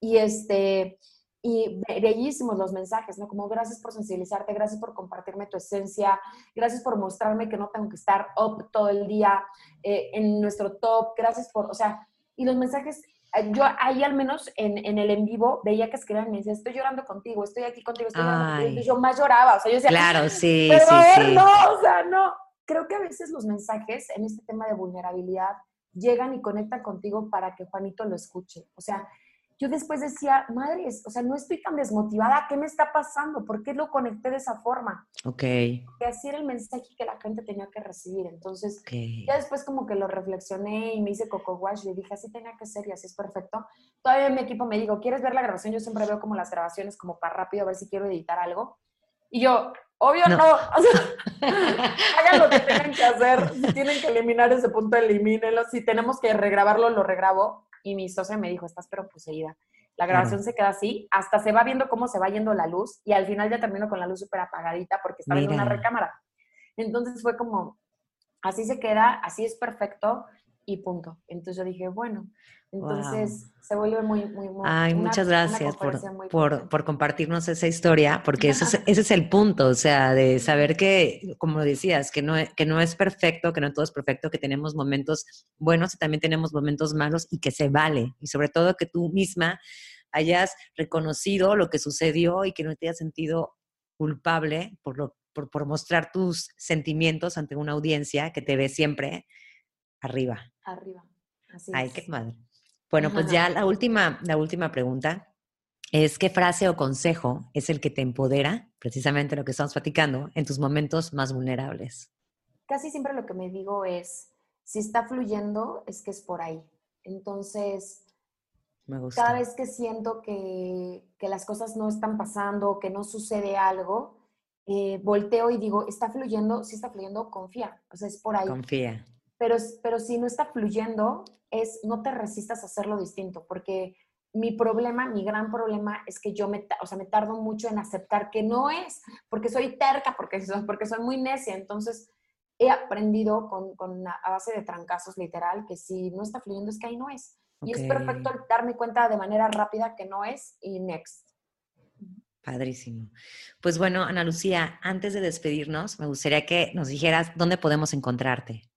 Y este, y bellísimos los mensajes, ¿no? Como gracias por sensibilizarte, gracias por compartirme tu esencia, gracias por mostrarme que no tengo que estar up todo el día eh, en nuestro top, gracias por, o sea, y los mensajes, eh, yo ahí al menos en, en el en vivo veía que escribían, me decían, estoy llorando contigo, estoy aquí contigo, estoy llorando contigo, y yo más lloraba, o sea, yo decía, claro, sí, pero sí, sí. no, o sea, no, creo que a veces los mensajes en este tema de vulnerabilidad llegan y conectan contigo para que Juanito lo escuche. O sea, yo después decía, madres, o sea, no estoy tan desmotivada, ¿qué me está pasando? ¿Por qué lo conecté de esa forma? Ok. Que así era el mensaje que la gente tenía que recibir. Entonces, ya después como que lo reflexioné y me hice coco wash, le dije, así tenía que ser y así es perfecto. Todavía mi equipo me dijo, ¿quieres ver la grabación? Yo siempre veo como las grabaciones como para rápido, a ver si quiero editar algo. Y yo, Obvio no. hagan lo que tengan que hacer. Si tienen que eliminar ese punto, elimínenlo. Si tenemos que regrabarlo, lo regrabo. Y mi socia me dijo, estás pero poseída. La grabación se queda así, hasta se va viendo cómo se va yendo la luz y al final ya termino con la luz súper apagadita porque estaba en una recámara. Entonces fue como, así se queda, así es perfecto y punto. Entonces yo dije, bueno, entonces se vuelve muy, muy, muy... Ay, muchas gracias por, por, por, compartirnos esa historia, porque ese es, ese es, el punto, o sea, de saber que, como decías, que no, que no es perfecto, que no todo es perfecto, que tenemos momentos buenos y también tenemos momentos malos y que se vale. Y sobre todo que tú misma hayas reconocido lo que sucedió y que no te hayas sentido culpable por lo por, por mostrar tus sentimientos ante una audiencia que te ve siempre arriba. Arriba. Así Ay, es. qué madre. Bueno, pues ya la última, la última pregunta es qué frase o consejo es el que te empodera, precisamente lo que estamos platicando, en tus momentos más vulnerables. Casi siempre lo que me digo es, si está fluyendo, es que es por ahí. Entonces, Me gusta. cada vez que siento que, que las cosas no están pasando, que no sucede algo, eh, volteo y digo, está fluyendo, si está fluyendo, confía. O sea, es por ahí. Confía. Pero, pero si no está fluyendo, es no te resistas a hacerlo distinto, porque mi problema, mi gran problema es que yo me, o sea, me tardo mucho en aceptar que no es, porque soy terca, porque soy, porque soy muy necia. Entonces, he aprendido con, con una- a base de trancazos literal que si no está fluyendo es que ahí no es. Y es perfecto darme cuenta de manera rápida que no es y next. Padrísimo. Pues bueno, Ana Lucía, antes de despedirnos, me gustaría que nos dijeras dónde podemos encontrarte.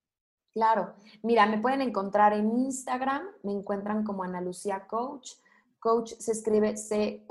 Claro. Mira, me pueden encontrar en Instagram, me encuentran como Ana Lucía Coach. Coach se escribe C-O-A-C-H.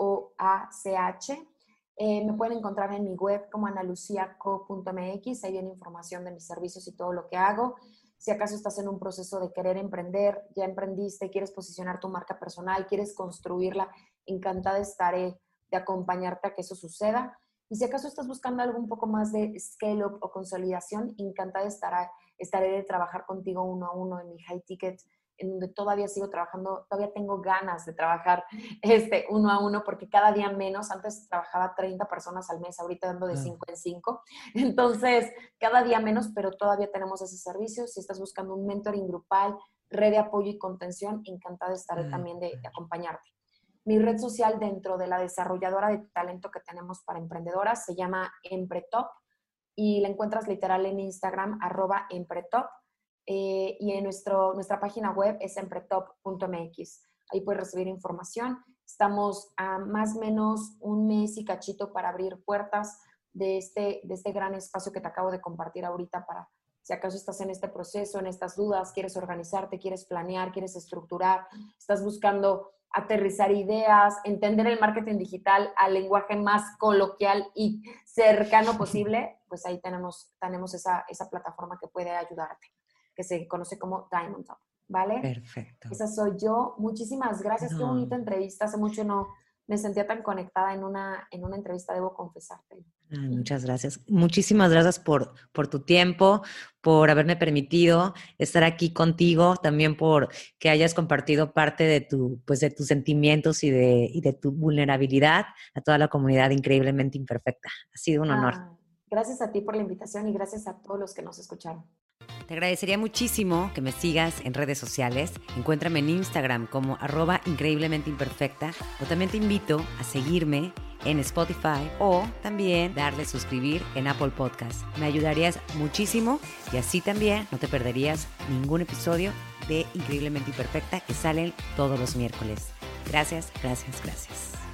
Eh, me pueden encontrar en mi web como analuciaco.mx. Ahí viene información de mis servicios y todo lo que hago. Si acaso estás en un proceso de querer emprender, ya emprendiste, quieres posicionar tu marca personal, quieres construirla, encantada estaré de acompañarte a que eso suceda. Y si acaso estás buscando algo un poco más de scale-up o consolidación, encantada estará, estaré de trabajar contigo uno a uno en mi high ticket, en donde todavía sigo trabajando, todavía tengo ganas de trabajar este, uno a uno, porque cada día menos, antes trabajaba 30 personas al mes, ahorita dando de Ah. 5 en 5, entonces cada día menos, pero todavía tenemos ese servicio, si estás buscando un mentoring grupal, red de apoyo y contención, encantada estaré Ay, también de, de acompañarte. Mi red social dentro de la desarrolladora de talento que tenemos para emprendedoras se llama Empretop y la encuentras literal en Instagram, arroba Empretop. eh, y en nuestro, nuestra página web es empretop.mx. Ahí puedes recibir información. Estamos a más o menos un mes y cachito para abrir puertas de este, de este gran espacio que te acabo de compartir ahorita para si acaso estás en este proceso, en estas dudas, quieres organizarte, quieres planear, quieres estructurar, estás buscando aterrizar ideas, entender el marketing digital al lenguaje más coloquial y cercano posible, pues ahí tenemos, tenemos esa, esa plataforma que puede ayudarte, que se conoce como Diamond Top, ¿vale? Perfecto. Esa soy yo. Muchísimas gracias. Qué bonita entrevista. Hace mucho no me sentía tan conectada en una, en una entrevista, debo confesarte. Muchas gracias. Muchísimas gracias por, por tu tiempo, por haberme permitido estar aquí contigo, también por que hayas compartido parte de, tu, pues de tus sentimientos y de, y de tu vulnerabilidad a toda la comunidad increíblemente imperfecta. Ha sido un honor. Gracias a ti por la invitación y gracias a todos los que nos escucharon. Te agradecería muchísimo que me sigas en redes sociales. Encuéntrame en Instagram como arroba increíblemente imperfecta o también te invito a seguirme en Spotify o también darle suscribir en Apple Podcast. Me ayudarías muchísimo y así también no te perderías ningún episodio de Increíblemente Imperfecta que salen todos los miércoles. Gracias, gracias, gracias.